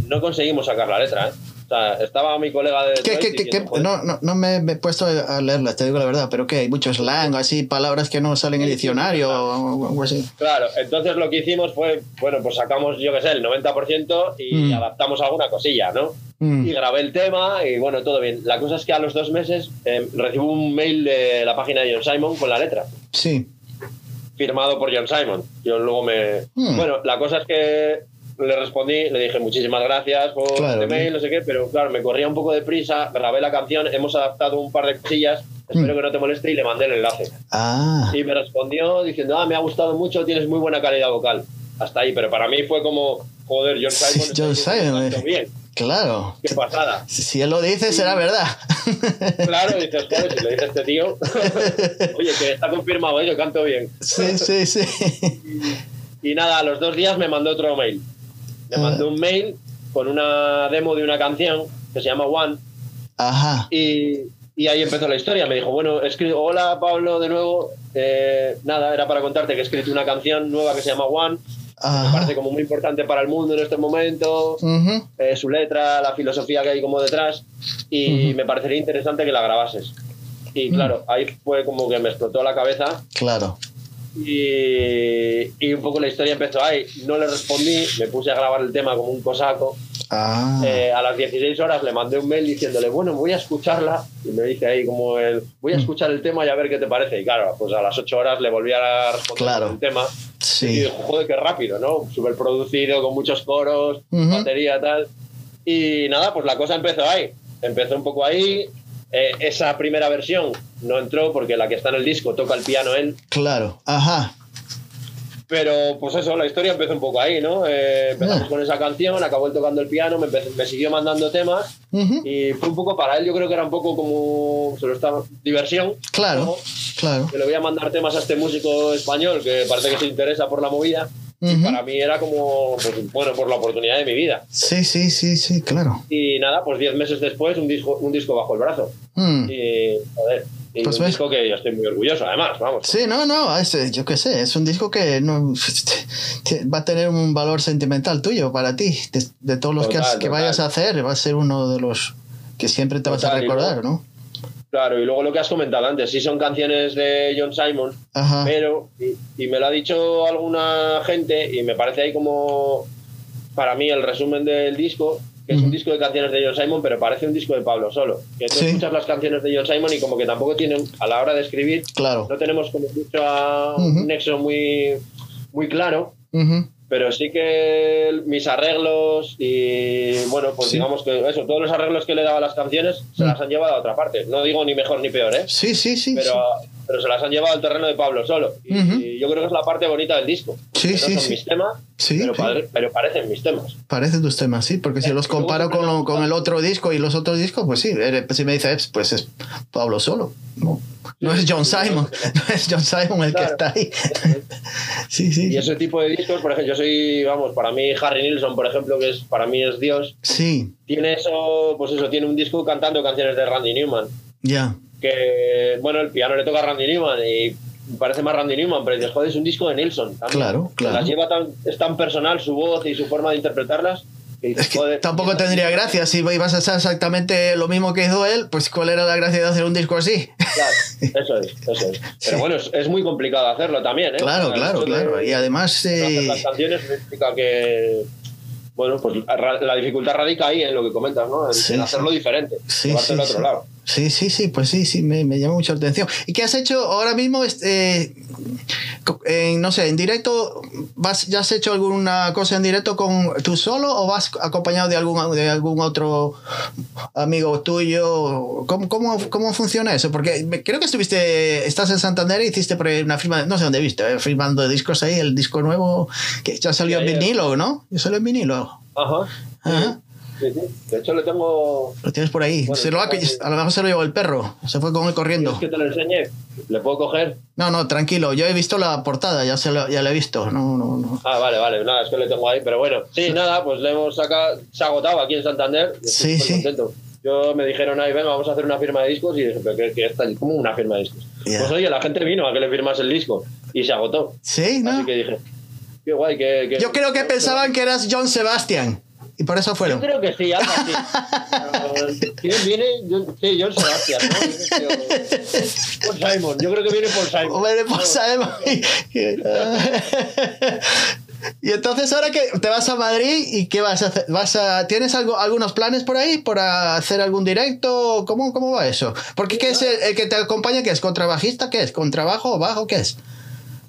no conseguimos sacar la letra, ¿eh? O sea, estaba mi colega de. ¿Qué, no, no, no, me he puesto a leerla, te digo la verdad, pero que hay mucho slang, así, palabras que no salen en el diccionario o algo así. Claro, entonces lo que hicimos fue, bueno, pues sacamos, yo qué sé, el 90% y mm. adaptamos alguna cosilla, ¿no? Mm. Y grabé el tema y bueno, todo bien. La cosa es que a los dos meses eh, recibo un mail de la página de John Simon con la letra. Sí. Firmado por John Simon. Yo luego me. Mm. Bueno, la cosa es que le respondí, le dije muchísimas gracias por este mail, no sé qué, pero claro, me corría un poco de prisa, grabé la canción, hemos adaptado un par de cosillas, espero mm. que no te moleste y le mandé el enlace. Ah. Y me respondió diciendo, ah, me ha gustado mucho, tienes muy buena calidad vocal. Hasta ahí, pero para mí fue como, joder, John Simon. John Simon. Bien. Claro. Qué pasada. Si él lo dice, será verdad. Claro, dices, joder, si lo dice este tío. Oye, que está confirmado, ¿eh? yo canto bien. Sí, sí, sí. Y nada, a los dos días me mandó otro mail. Me Ah. mandó un mail con una demo de una canción que se llama One. Ajá. Y, y ahí empezó la historia. Me dijo, bueno, he escrito, hola Pablo, de nuevo. Eh, nada, era para contarte que he escrito una canción nueva que se llama One. Me Ajá. parece como muy importante para el mundo en este momento. Eh, su letra, la filosofía que hay como detrás. Y me parecería interesante que la grabases. Y claro, ahí fue como que me explotó la cabeza. Claro. Y, y un poco la historia empezó ahí. No le respondí, me puse a grabar el tema como un cosaco. Ah. Eh, a las 16 horas le mandé un mail diciéndole, bueno, voy a escucharla. Y me dice ahí como el, voy a Mm. escuchar el tema y a ver qué te parece. Y claro, pues a las 8 horas le volví a responder Claro. el tema. Y sí. dijo, joder, qué rápido, ¿no? Súper producido, con muchos coros, Ujú. batería, tal. Y nada, pues la cosa empezó ahí. Empezó un poco ahí. Eh, esa primera versión no entró porque la que está en el disco toca el piano él. Claro. Ajá. Pero pues eso, la historia empezó un poco ahí, ¿no? Eh, empezamos Ah. con esa canción, acabó él tocando el piano, me, empezó- me siguió mandando temas Ujú. y fue un poco para él, yo creo que era un poco como, se lo estaba, diversión. Claro. ¿no? Claro. Que le voy a mandar temas a este músico español que parece que se interesa por la movida. Y Ujú. para mí era como, pues, bueno, por la oportunidad de mi vida. Sí, sí, sí, sí, claro. Y nada, pues 10 meses después, un disco, un disco bajo el brazo. Mm. Y, joder, y Pues un ves. disco que yo estoy muy orgulloso, además, vamos. Sí, no, no, es, eh, yo qué sé, es un disco que no, va a tener un valor sentimental tuyo para ti. De, de todos los que, has- Total, que total. vayas a hacer, va a ser uno de los que siempre te vas a Total, recordar, ¿no? Claro, y luego lo que has comentado antes, sí son canciones de John Simon, Ajá. pero, y, y me lo ha dicho alguna gente, y me parece ahí como, para mí, el resumen del disco, que es un disco de canciones de John Simon, pero parece un disco de Pablo solo. Que tú Sí. escuchas las canciones de John Simon y como que tampoco tienen, a la hora de escribir, Claro. no tenemos como mucho a- un nexo muy, muy claro, Ujú. Pero sí que mis arreglos y bueno, pues Sí. digamos que eso, todos los arreglos que le daba a las canciones se Mm. las han llevado a otra parte. No digo ni mejor ni peor, ¿eh? Sí, sí, sí. Pero, sí. Pero se las han llevado al terreno de Pablo solo. Y, yo creo que es la parte bonita del disco. Sí, Que no sí, son sí. mis temas, Sí, pero, sí. parecen mis temas. Parecen tus temas, sí, porque si los comparo con, lo- con el otro disco y los otros discos, pues sí, si me dices, pues es Pablo solo. No, no es John Simon, no es John Simon el Claro. que está ahí. Sí, sí. Y ese tipo de discos, por ejemplo, yo soy, vamos, para mí Harry Nilsson, por ejemplo, que es para mí es Dios, Sí, tiene eso, pues eso, tiene un disco cantando canciones de Randy Newman. ya. Que bueno, el piano le toca a Randy Newman y parece más Randy Newman, pero dices, joder, es un disco de Nilsson. también. Claro, claro. Las lleva tan, es tan personal su voz y su forma de interpretarlas. Que dices, Es que joder, tampoco tendría gracia si ibas a hacer exactamente lo mismo que hizo él, pues ¿cuál era la gracia de hacer un disco así? Claro, eso es, eso es. Pero Sí. bueno, es, es muy complicado hacerlo también, ¿eh? Claro, claro, de claro. Y además, eh, las canciones significa que. Bueno, pues la la dificultad radica ahí en lo que comentas, ¿no? En, Sí, en sí. hacerlo diferente, Sí, llevarte sí, al otro lado. Sí, sí, sí, pues sí, sí, me, me llama mucho la atención. ¿Y qué has hecho ahora mismo? Este, co- en, no sé, en directo, vas, ¿ya has hecho alguna cosa en directo con tú solo o vas acompañado de algún, de algún otro amigo tuyo? ¿Cómo, cómo, cómo funciona eso? Porque creo que estuviste, estás en Santander y hiciste una firma, no sé dónde viste, eh, firmando discos ahí, el disco nuevo que ya salió Sí, en vinilo, ¿no? Ya salió en vinilo. Ajá. Ajá. Sí, sí. De hecho, le tengo. Lo tienes por ahí. Bueno, Se lo ha- a lo mejor se lo llevó el perro. Se fue con él corriendo. ¿Quieres que te lo enseñe? ¿Le puedo coger? No, no, tranquilo. Yo he visto la portada, ya, se lo, ya la he visto. No, no, no. Ah, vale, vale, nada, es que le tengo ahí, pero bueno, sí, nada, pues le hemos sacado, se ha agotado aquí en Santander, estoy Sí, sí. contento. Yo me dijeron ahí, venga, vamos a hacer una firma de discos, y dije, pero que, que está como una firma de discos. Ya. Pues oye, la gente vino a que le firmas el disco, y se agotó. Sí, ¿no? Así que dije, qué guay, que... que- Yo creo que pensaban que eras John Sebastian. Y por eso Yo fueron. creo que sí, algo así. ¿Quién viene? Yo, sí, John Sebastián, ¿no? Paul Simon, yo creo que viene por Simon. Hombre, pues sabemos. Y entonces ahora que te vas a Madrid y qué vas a hacer, vas a tienes algo algunos planes por ahí para hacer algún directo, ¿cómo cómo va eso? Porque qué es el, el que te acompaña qué es contrabajista, qué es contrabajo o bajo, qué es?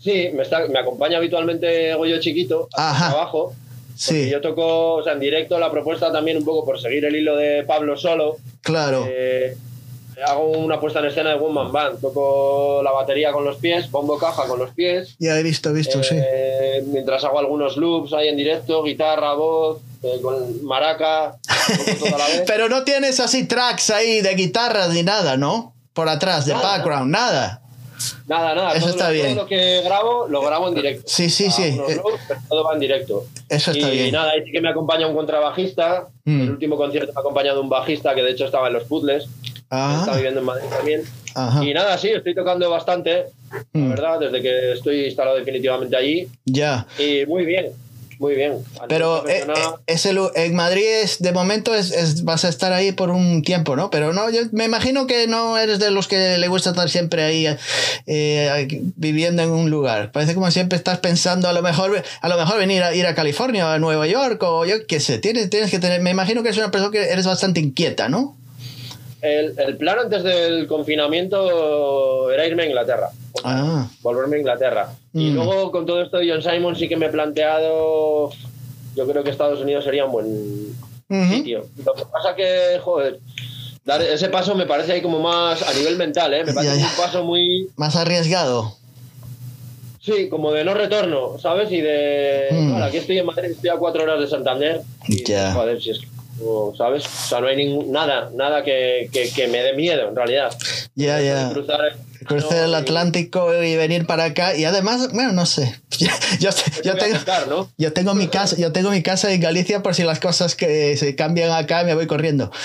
Sí, me, está, me acompaña habitualmente Goyo Chiquito, Ajá. abajo. Sí, yo toco, o sea, en directo la propuesta también un poco por seguir el hilo de Pablo Solo. claro. Eh, hago una puesta en escena de One Man Band. Toco la batería con los pies, bombo caja con los pies. Ya he visto, he visto, sí. Eh, mientras hago algunos loops ahí en directo, guitarra, voz, eh, con maraca, toco toda la vez. Pero no tienes así tracks ahí de guitarras ni nada, ¿no? Por atrás, de Nada, background, nada. Nada, nada. Eso todo está lo, bien. Todo lo que grabo, lo grabo en directo. Sí, sí, sí. Hago unos Eh, pero todo va en directo. Eso está y bien. nada, ahí sí que me acompaña un contrabajista. Mm. El último concierto me ha acompañado un bajista que de hecho estaba en los puzzles. Está Ah, viviendo en Madrid también. ajá. Y nada, sí, estoy tocando bastante, la Mm. verdad, desde que estoy instalado definitivamente allí. Ya. Y muy bien, muy bien. Pero eh, eh, ese lu- en Madrid es, de momento es, es- vas a estar ahí por un tiempo, ¿no? Pero no, yo me imagino que no eres de los que le gusta estar siempre ahí eh, viviendo en un lugar. Parece como siempre estás pensando a lo mejor a lo mejor venir a ir a California o a Nueva York o yo qué sé. Tienes, tienes que tener. Me imagino que eres una persona que eres bastante inquieta, ¿no? el, el plan antes del confinamiento era irme a Inglaterra. Ah, volverme a Inglaterra. Y Mm. luego con todo esto de John Simon sí que me he planteado, yo creo que Estados Unidos sería un buen sitio. Lo que pasa que, joder, dar ese paso me parece ahí como más a nivel mental, ¿eh? Me parece Ya, ya. un paso muy, más arriesgado. sí, como de no retorno, ¿sabes? Y de, Mm. aquí estoy en Madrid, estoy a cuatro horas de Santander. Y, Ya. joder, si es que, o, ¿sabes? O sea, no hay ningún, nada, nada que, que, que me dé miedo, en realidad. Ya, ya. Cruzar el, Cruzar el y- Atlántico y venir para acá. Y además, bueno, no sé. Yo, ¿qué yo a tengo, aceptar, ¿no? yo tengo mi casa, yo tengo mi casa en Galicia por si las cosas que se cambian acá me voy corriendo.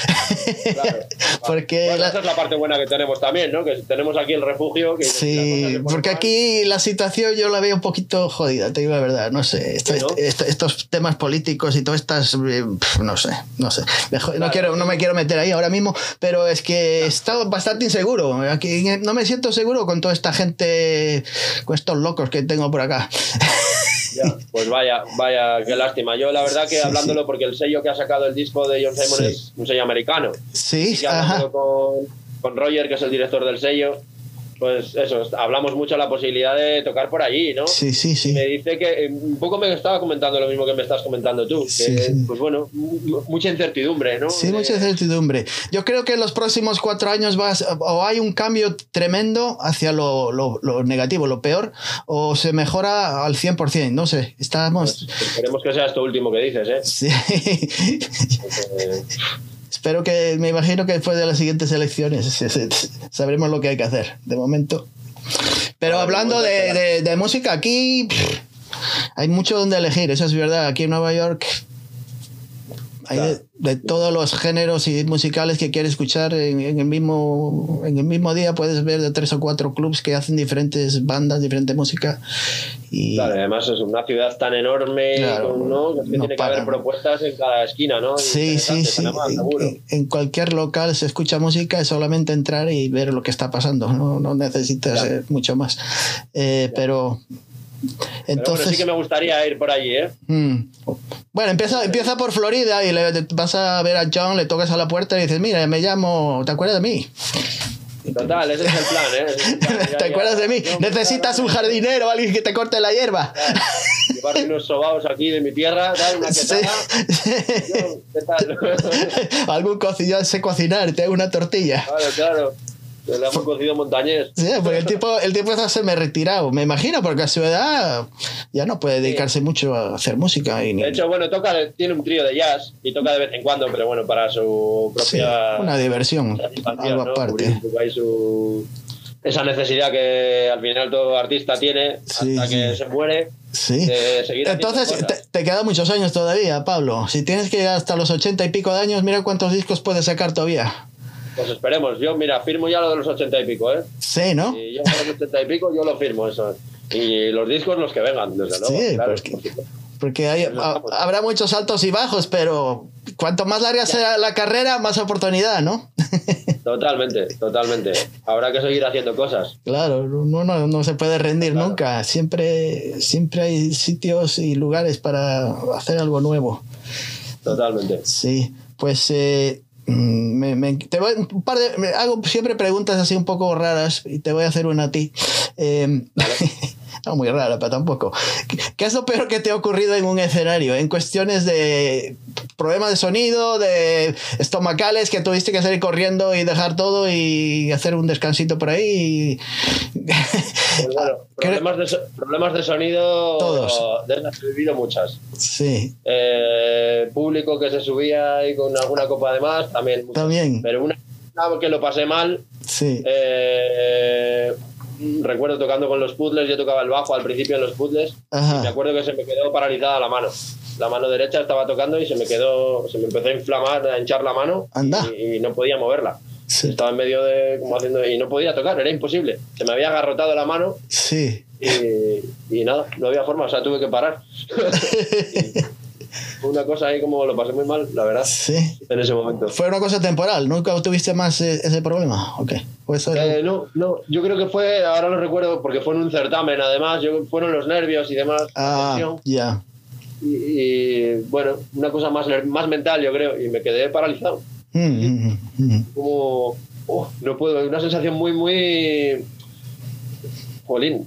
Claro. Porque Bueno, la- esa es la parte buena que tenemos también, ¿no? Que tenemos aquí el refugio. Que Sí, porque mal, aquí la situación yo la veo un poquito jodida, te digo la verdad, no sé, esto- Sí, ¿no? esto- estos temas políticos y todas estas, eh, no sé, no sé, Mejor- no, Claro. quiero, no me quiero meter ahí ahora mismo, pero es que está bastante inseguro, aquí no me siento seguro con toda esta gente, con estos locos que tengo por acá. ya, pues vaya, vaya, qué lástima. Yo la verdad que Sí, hablándolo, porque el sello que ha sacado el disco de John Simon Sí. es un sello americano. Sí, Y que ajá, con, con Roger, que es el director del sello, pues eso, hablamos mucho de la posibilidad de tocar por allí, ¿no? sí, sí, sí. me dice que eh, un poco me estaba comentando lo mismo que me estás comentando tú, que Sí, sí. pues bueno, mu- mucha incertidumbre, ¿no? Sí, De- mucha incertidumbre. Yo creo que en los próximos cuatro años vas, o hay un cambio tremendo hacia lo, lo- lo negativo, lo peor, o se mejora al 100%, no sé, estamos... pues, esperemos que sea esto último que dices, ¿eh? Sí. Espero que, me imagino que después de las siguientes elecciones sabremos lo que hay que hacer, de momento. Pero hablando de música, aquí pff, hay mucho donde elegir, eso es verdad. Aquí en Nueva York hay de, de todos los géneros y musicales que quieres escuchar en, en el mismo, en el mismo día. Puedes ver de tres o cuatro clubs que hacen diferentes bandas, diferente música. Y, Claro, además es una ciudad tan enorme, Claro, ¿no? Es que no tiene que haber propuestas en cada esquina, ¿no? Sí, sí, sí. En, en- cualquier local se escucha música, es solamente entrar y ver lo que está pasando. No, no necesitas eh, mucho más. Eh, pero Pero entonces. bueno, sí que me gustaría ir por allí, ¿eh? mm. Bueno, empieza, empieza por Florida y le, vas a ver a John, le tocas a la puerta y dices, mira, me llamo, ¿te acuerdas de mí? Total, ese es el plan, ¿eh? Ese es el plan. Ya, ¿Te ya, acuerdas de mí? Necesitas un jardinero, alguien que te corte la hierba. Llevarme unos sobaos aquí de mi tierra, dar una Sí. Yo, ¿Qué tal? Algún cocinero sé cocinar, te hago una tortilla. Claro, claro. Le damos un cocido montañés. Sí, porque el tipo, el tipo está me retirado, me imagino, porque a su edad ya no puede dedicarse mucho a hacer música. Y ni- De hecho, bueno, toca, tiene un trío de jazz y toca de vez en cuando, pero bueno, para su Sí, propia una diversión, algo ¿no? aparte. Su- esa necesidad que al final todo artista tiene Sí, hasta que sí. se muere Sí. Entonces, te, te quedan muchos años todavía, Pablo. Si tienes que llegar hasta los ochenta y pico de años, mira cuántos discos puedes sacar todavía. Pues esperemos. Yo, mira, firmo ya lo de los ochenta y pico, ¿eh? Sí, ¿no? Y yo los ochenta y pico, yo lo firmo eso. Y los discos los que vengan, desde luego. Sí, claro, porque- por supuesto. Porque hay, ha- habrá muchos altos y bajos, pero cuanto más larga sea la carrera, más oportunidad, ¿no? Totalmente, totalmente. Habrá que seguir haciendo cosas. Claro, no, no, no se puede rendir Claro. nunca. Siempre, siempre hay sitios y lugares para hacer algo nuevo. Totalmente. Sí, pues eh, me, me- te voy, un par de, me hago siempre preguntas así un poco raras y te voy a hacer una a ti. Eh, No muy raro, pero tampoco. ¿Qué es lo peor que te ha ocurrido en un escenario? En cuestiones de problemas de sonido, de estomacales que tuviste que salir corriendo y dejar todo y hacer un descansito por ahí. Pues bueno, problemas, de, problemas de sonido. Todos. De esas he vivido muchas. Sí. Eh, público que se subía ahí con alguna copa de más, también. muchas. También. Pero una una que lo pasé mal. Sí. eh, recuerdo tocando con los puzzles, yo tocaba el bajo al principio en los puzzles. Ajá. Y me acuerdo que se me quedó paralizada la mano. La mano derecha estaba tocando y se me quedó, se me empezó a inflamar, a hinchar la mano Anda. Y, y no podía moverla. Sí. Estaba en medio de como haciendo y no podía tocar, era imposible. Se me había agarrotado la mano Sí. y, y nada, no había forma, o sea, tuve que parar. Fue una cosa ahí como lo pasé muy mal, la verdad, Sí. en ese momento. Fue una cosa temporal, nunca tuviste más eh, ese problema. Ok. Pues Eh, no, no, yo creo que fue, ahora lo recuerdo, porque fue en un certamen, además, yo, fueron los nervios y demás, Ah, ya. y, y, bueno, una cosa más, más mental, yo creo, y me quedé paralizado. Mm, mm, mm. Como, oh, no puedo, una sensación muy, muy, jolín,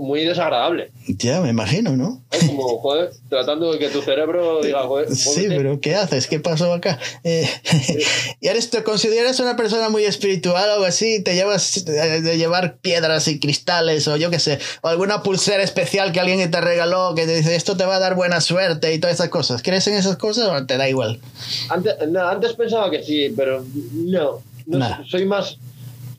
muy desagradable. Ya, me imagino, ¿no? Es como, joder, tratando de que tu cerebro diga, joder, Sí, pero ¿qué haces? ¿Qué pasó acá? Eh, ¿Y eres, te consideras una persona muy espiritual o algo así? ¿Te llevas eh, de llevar piedras y cristales o yo qué sé? ¿O alguna pulsera especial que alguien te regaló que te dice esto te va a dar buena suerte y todas esas cosas? ¿Crees en esas cosas o te da igual? Antes, no, antes pensaba que sí, pero no. no Nah. soy más.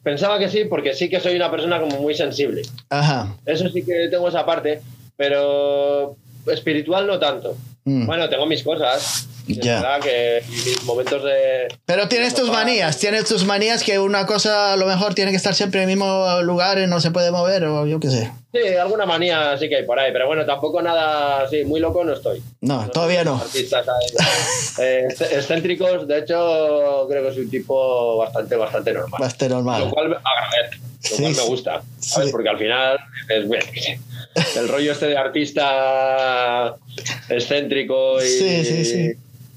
Pensaba que sí, porque sí que soy una persona como muy sensible. Ajá. Eso sí que tengo esa parte, pero espiritual no tanto. Mm. Bueno, tengo mis cosas. Es Ya. verdad que mis momentos de. Pero tienes tus manías, tienes tus manías que una cosa a lo mejor tiene que estar siempre en el mismo lugar y no se puede mover o yo qué sé. Sí, alguna manía sí que hay por ahí, pero bueno, tampoco nada así, muy loco no estoy. No, todavía soy no. Artistas eh, excéntricos, de hecho, creo que soy un tipo bastante, bastante normal. Bastante normal. Lo cual agradezco, lo cual sí. me gusta, ¿sabes? Sí. Porque al final es el rollo este de artista excéntrico y Sí, sí, sí.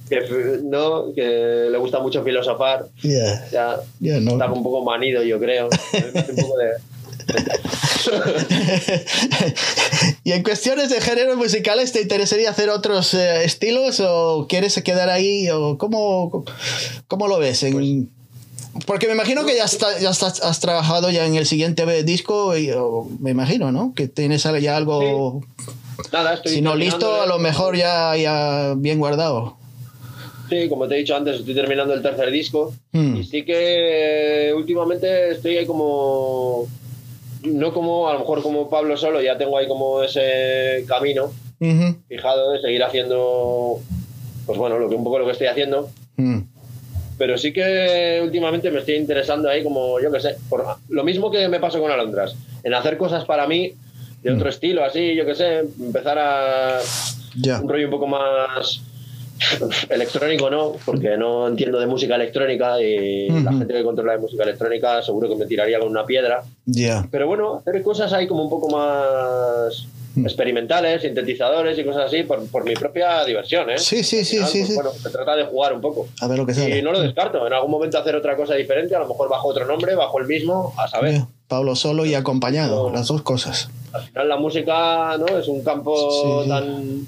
Que, ¿no? que le gusta mucho filosofar, Ya, ya no. está un poco manido, yo creo. Un poco de... y en cuestiones de géneros musicales, ¿te interesaría hacer otros eh, estilos o quieres quedar ahí? ¿O cómo, cómo lo ves? En- porque me imagino que ya, está, ya estás, has trabajado ya en el siguiente disco, y, o me imagino, ¿no? Que tienes ya algo, Nada, estoy si no listo, a lo mejor ya, ya bien guardado. Sí, como te he dicho antes, estoy terminando el tercer disco. Mm. Y sí que últimamente estoy ahí como. No como, a lo mejor como Pablo solo, ya tengo ahí como ese camino fijado de seguir haciendo. Pues bueno, lo que, un poco lo que estoy haciendo. Mm. Pero sí que últimamente me estoy interesando ahí como, yo qué sé, por lo mismo que me pasó con Alondras, en hacer cosas para mí de otro estilo, así, yo qué sé, empezar a un rollo un poco más electrónico, ¿no? Porque no entiendo de música electrónica y la gente que controla de música electrónica seguro que me tiraría con una piedra. Pero bueno, hacer cosas ahí como un poco más Mm. Experimentales, sintetizadores y cosas así por, por mi propia diversión, ¿eh? Sí, sí, sí, final, sí, pues, sí. Bueno, se trata de jugar un poco. A ver lo que sale. Y no lo descarto, en algún momento hacer otra cosa diferente, a lo mejor bajo otro nombre, bajo el mismo, a saber. Pablo solo y acompañado, las dos cosas. Al final la música ¿no? es un campo Sí. tan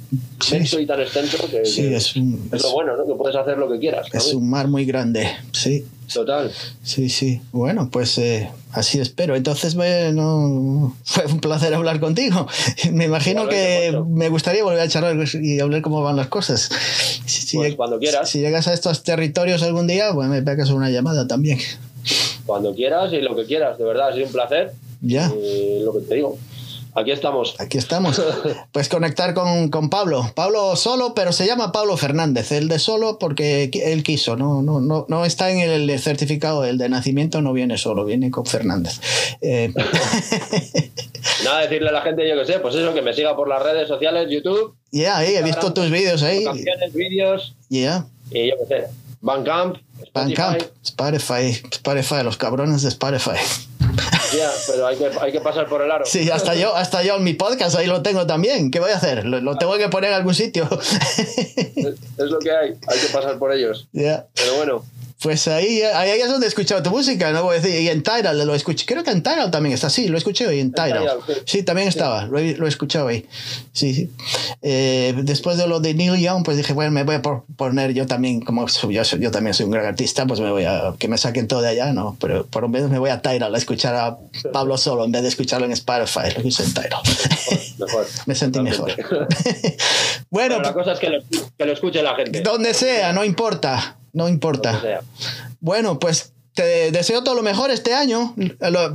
denso y tan extenso que, Sí, que es un, es es, lo bueno, ¿no? Que puedes hacer lo que quieras. es un mar muy grande. Sí, Total. sí, sí. Bueno, pues eh, así espero. Entonces, bueno, fue un placer hablar contigo. Me imagino que me gustaría volver a charlar y hablar cómo van las cosas. Si, si Pues cuando quieras. Si llegas a estos territorios algún día, pues me pegas una llamada también. Cuando quieras y lo que quieras, de verdad, ha sido un placer. Ya. Y lo que te digo, aquí estamos. Aquí estamos. Pues conectar con, con Pablo. Pablo solo, pero se llama Pablo Fernández. El de solo porque él quiso. No, no, no, no está en el certificado. El de nacimiento no viene solo, viene con Fernández. Eh, Nada, decirle a la gente, yo que sé, pues eso, que me siga por las redes sociales, YouTube, Ya, ahí he visto tus vídeos ahí. canciones, vídeos Ya. y yo que sé, Bandcamp, Spotify. Bandcamp, Spotify, Spotify, los cabrones de Spotify. Ya, pero hay que, hay que pasar por el aro. Sí, hasta yo, hasta yo en mi podcast ahí lo tengo también. ¿Qué voy a hacer? Lo, lo tengo que poner en algún sitio. Es, es lo que hay, hay que pasar por ellos. Pero bueno, Pues ahí, ahí es donde he escuchado tu música, no voy a decir, y en Tidal lo escuché, creo que en Tidal también está, sí, lo escuché hoy en Tidal. Sí, también estaba, lo he, lo he, escuchado ahí. Sí, sí. Eh, después de lo de Neil Young, pues dije, bueno, me voy a poner yo también, como yo, yo también soy un gran artista, pues me voy a, que me saquen todo de allá, ¿no? Pero por lo menos me voy a Tidal a escuchar a Pablo solo en vez de escucharlo en Spotify, lo hice en Tidal. Mejor, me sentí mejor. bueno, Pero la cosa es que lo, que lo escuche la gente. Donde sea, no importa no importa. Bueno, pues te deseo todo lo mejor este año.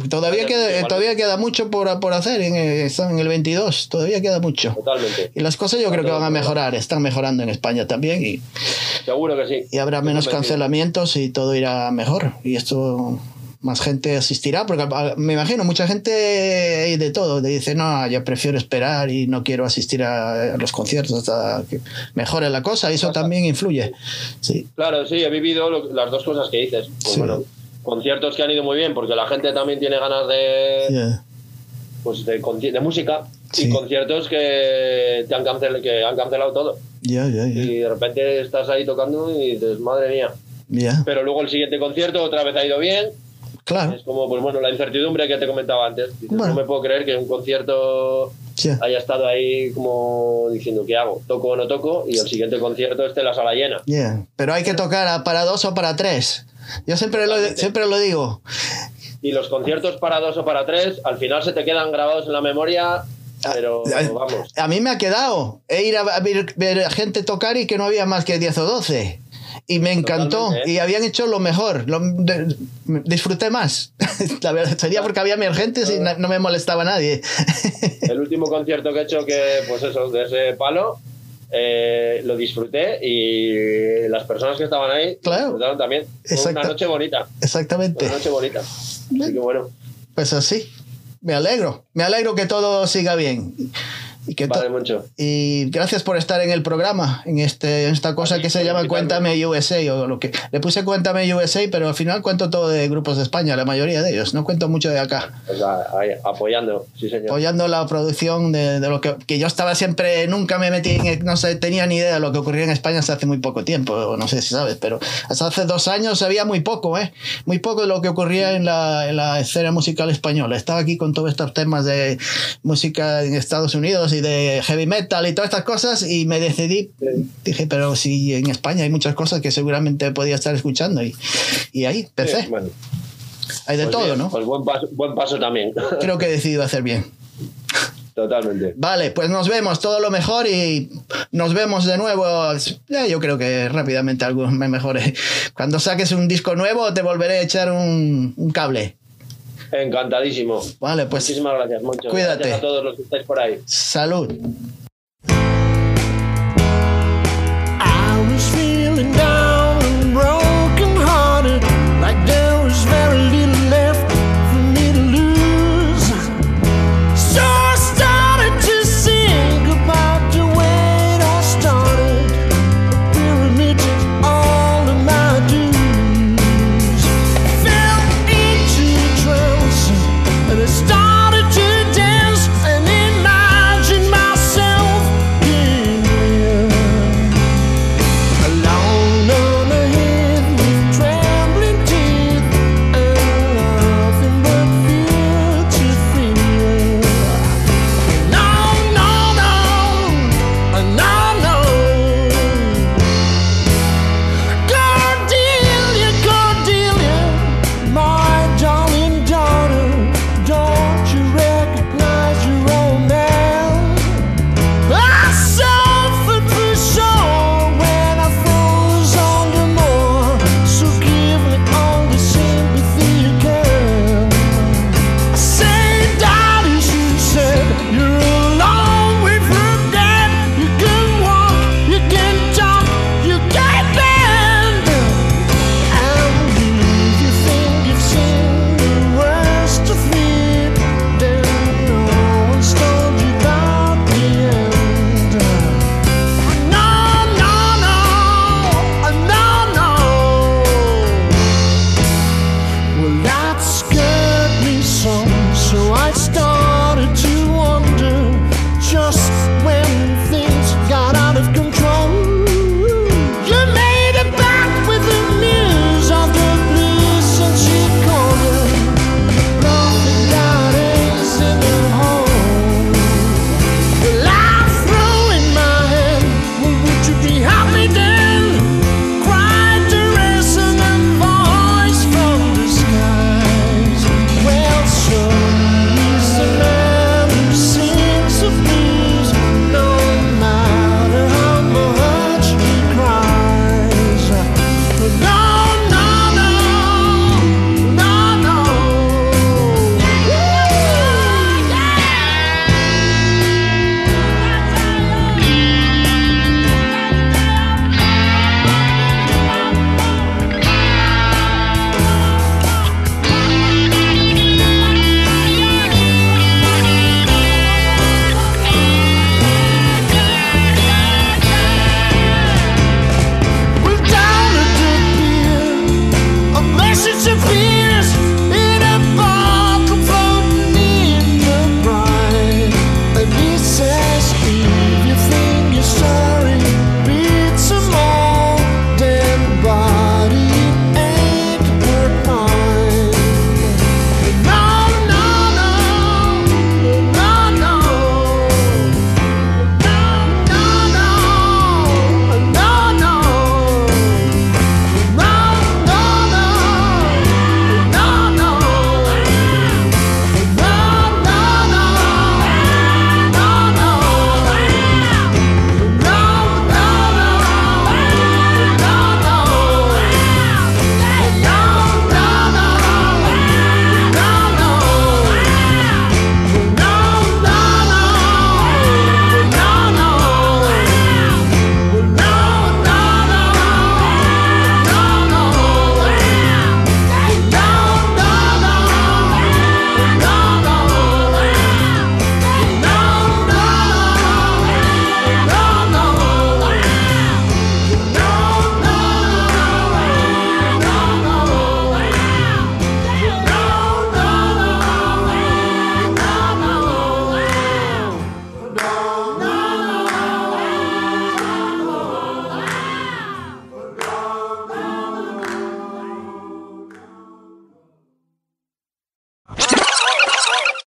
Todavía, queda, todavía queda mucho por, por hacer. En, están en el 22, todavía queda mucho. Totalmente. Y las cosas yo creo que van a mejorar. Están mejorando en España también. Y, Seguro que sí. Y habrá menos cancelamientos y todo irá mejor. Y esto más gente asistirá, porque me imagino mucha gente de todo, te dice, no, yo prefiero esperar y no quiero asistir a los conciertos hasta que mejore la cosa, y eso también influye. Sí. Claro, sí, he vivido las dos cosas que dices. Pues bueno, conciertos que han ido muy bien, porque la gente también tiene ganas de, pues de, de, música, y conciertos que, te han, cancelado, que han cancelado todo. Y de repente estás ahí tocando y dices, madre mía. Pero luego el siguiente concierto otra vez ha ido bien Claro. Es como, pues bueno, la incertidumbre que te comentaba antes. No me puedo creer que un concierto haya estado ahí como diciendo, ¿qué hago? ¿Toco o no toco? Y el siguiente concierto esté la sala llena. Pero hay que tocar para dos o para tres. Yo siempre lo, siempre lo digo. Y los conciertos para dos o para tres, al final se te quedan grabados en la memoria pero vamos. A mí me ha quedado. He ir a ver, ver, gente tocar y que no había más que 10 o 12 y me encantó. Y habían hecho lo mejor lo, disfruté más. La verdad sería porque había emergentes y no me molestaba nadie. El último concierto que he hecho que pues eso de ese palo eh, lo disfruté y las personas que estaban ahí claro. disfrutaron también. Fue una noche bonita. Exactamente. Una noche bonita. Así que bueno. Pues así. Me alegro. Me alegro que todo siga bien y, que vale mucho. y gracias por estar en el programa, en, este, en esta cosa que se llama Cuéntame USA. O lo que, le puse Cuéntame USA, pero al final cuento todo de grupos de España, la mayoría de ellos. No cuento mucho de acá. Pues apoyando, sí, señor. Apoyando la producción de, de, lo que, que yo estaba siempre, nunca me metí en, no sé, tenía ni idea de lo que ocurría en España hasta hace muy poco tiempo. No sé si sabes, pero hasta hace dos años sabía muy poco, ¿eh? Muy poco de lo que ocurría en la, en la escena musical española. Estaba aquí con todos estos temas de música en Estados Unidos y de heavy metal y todas estas cosas y me decidí, dije, pero si en España hay muchas cosas que seguramente podía estar escuchando y, y ahí, empecé. hay de pues todo, ¿no? Pues buen paso, buen paso también. Creo que he decidido hacer bien. Totalmente. Vale, pues nos vemos, todo lo mejor y nos vemos de nuevo. yo creo que rápidamente algo me mejore. Cuando saques un disco nuevo, te volveré a echar un, un cable. Encantadísimo. Vale, pues. Muchísimas gracias, Moncho. Cuídate. Gracias a todos los que estáis por ahí. Salud.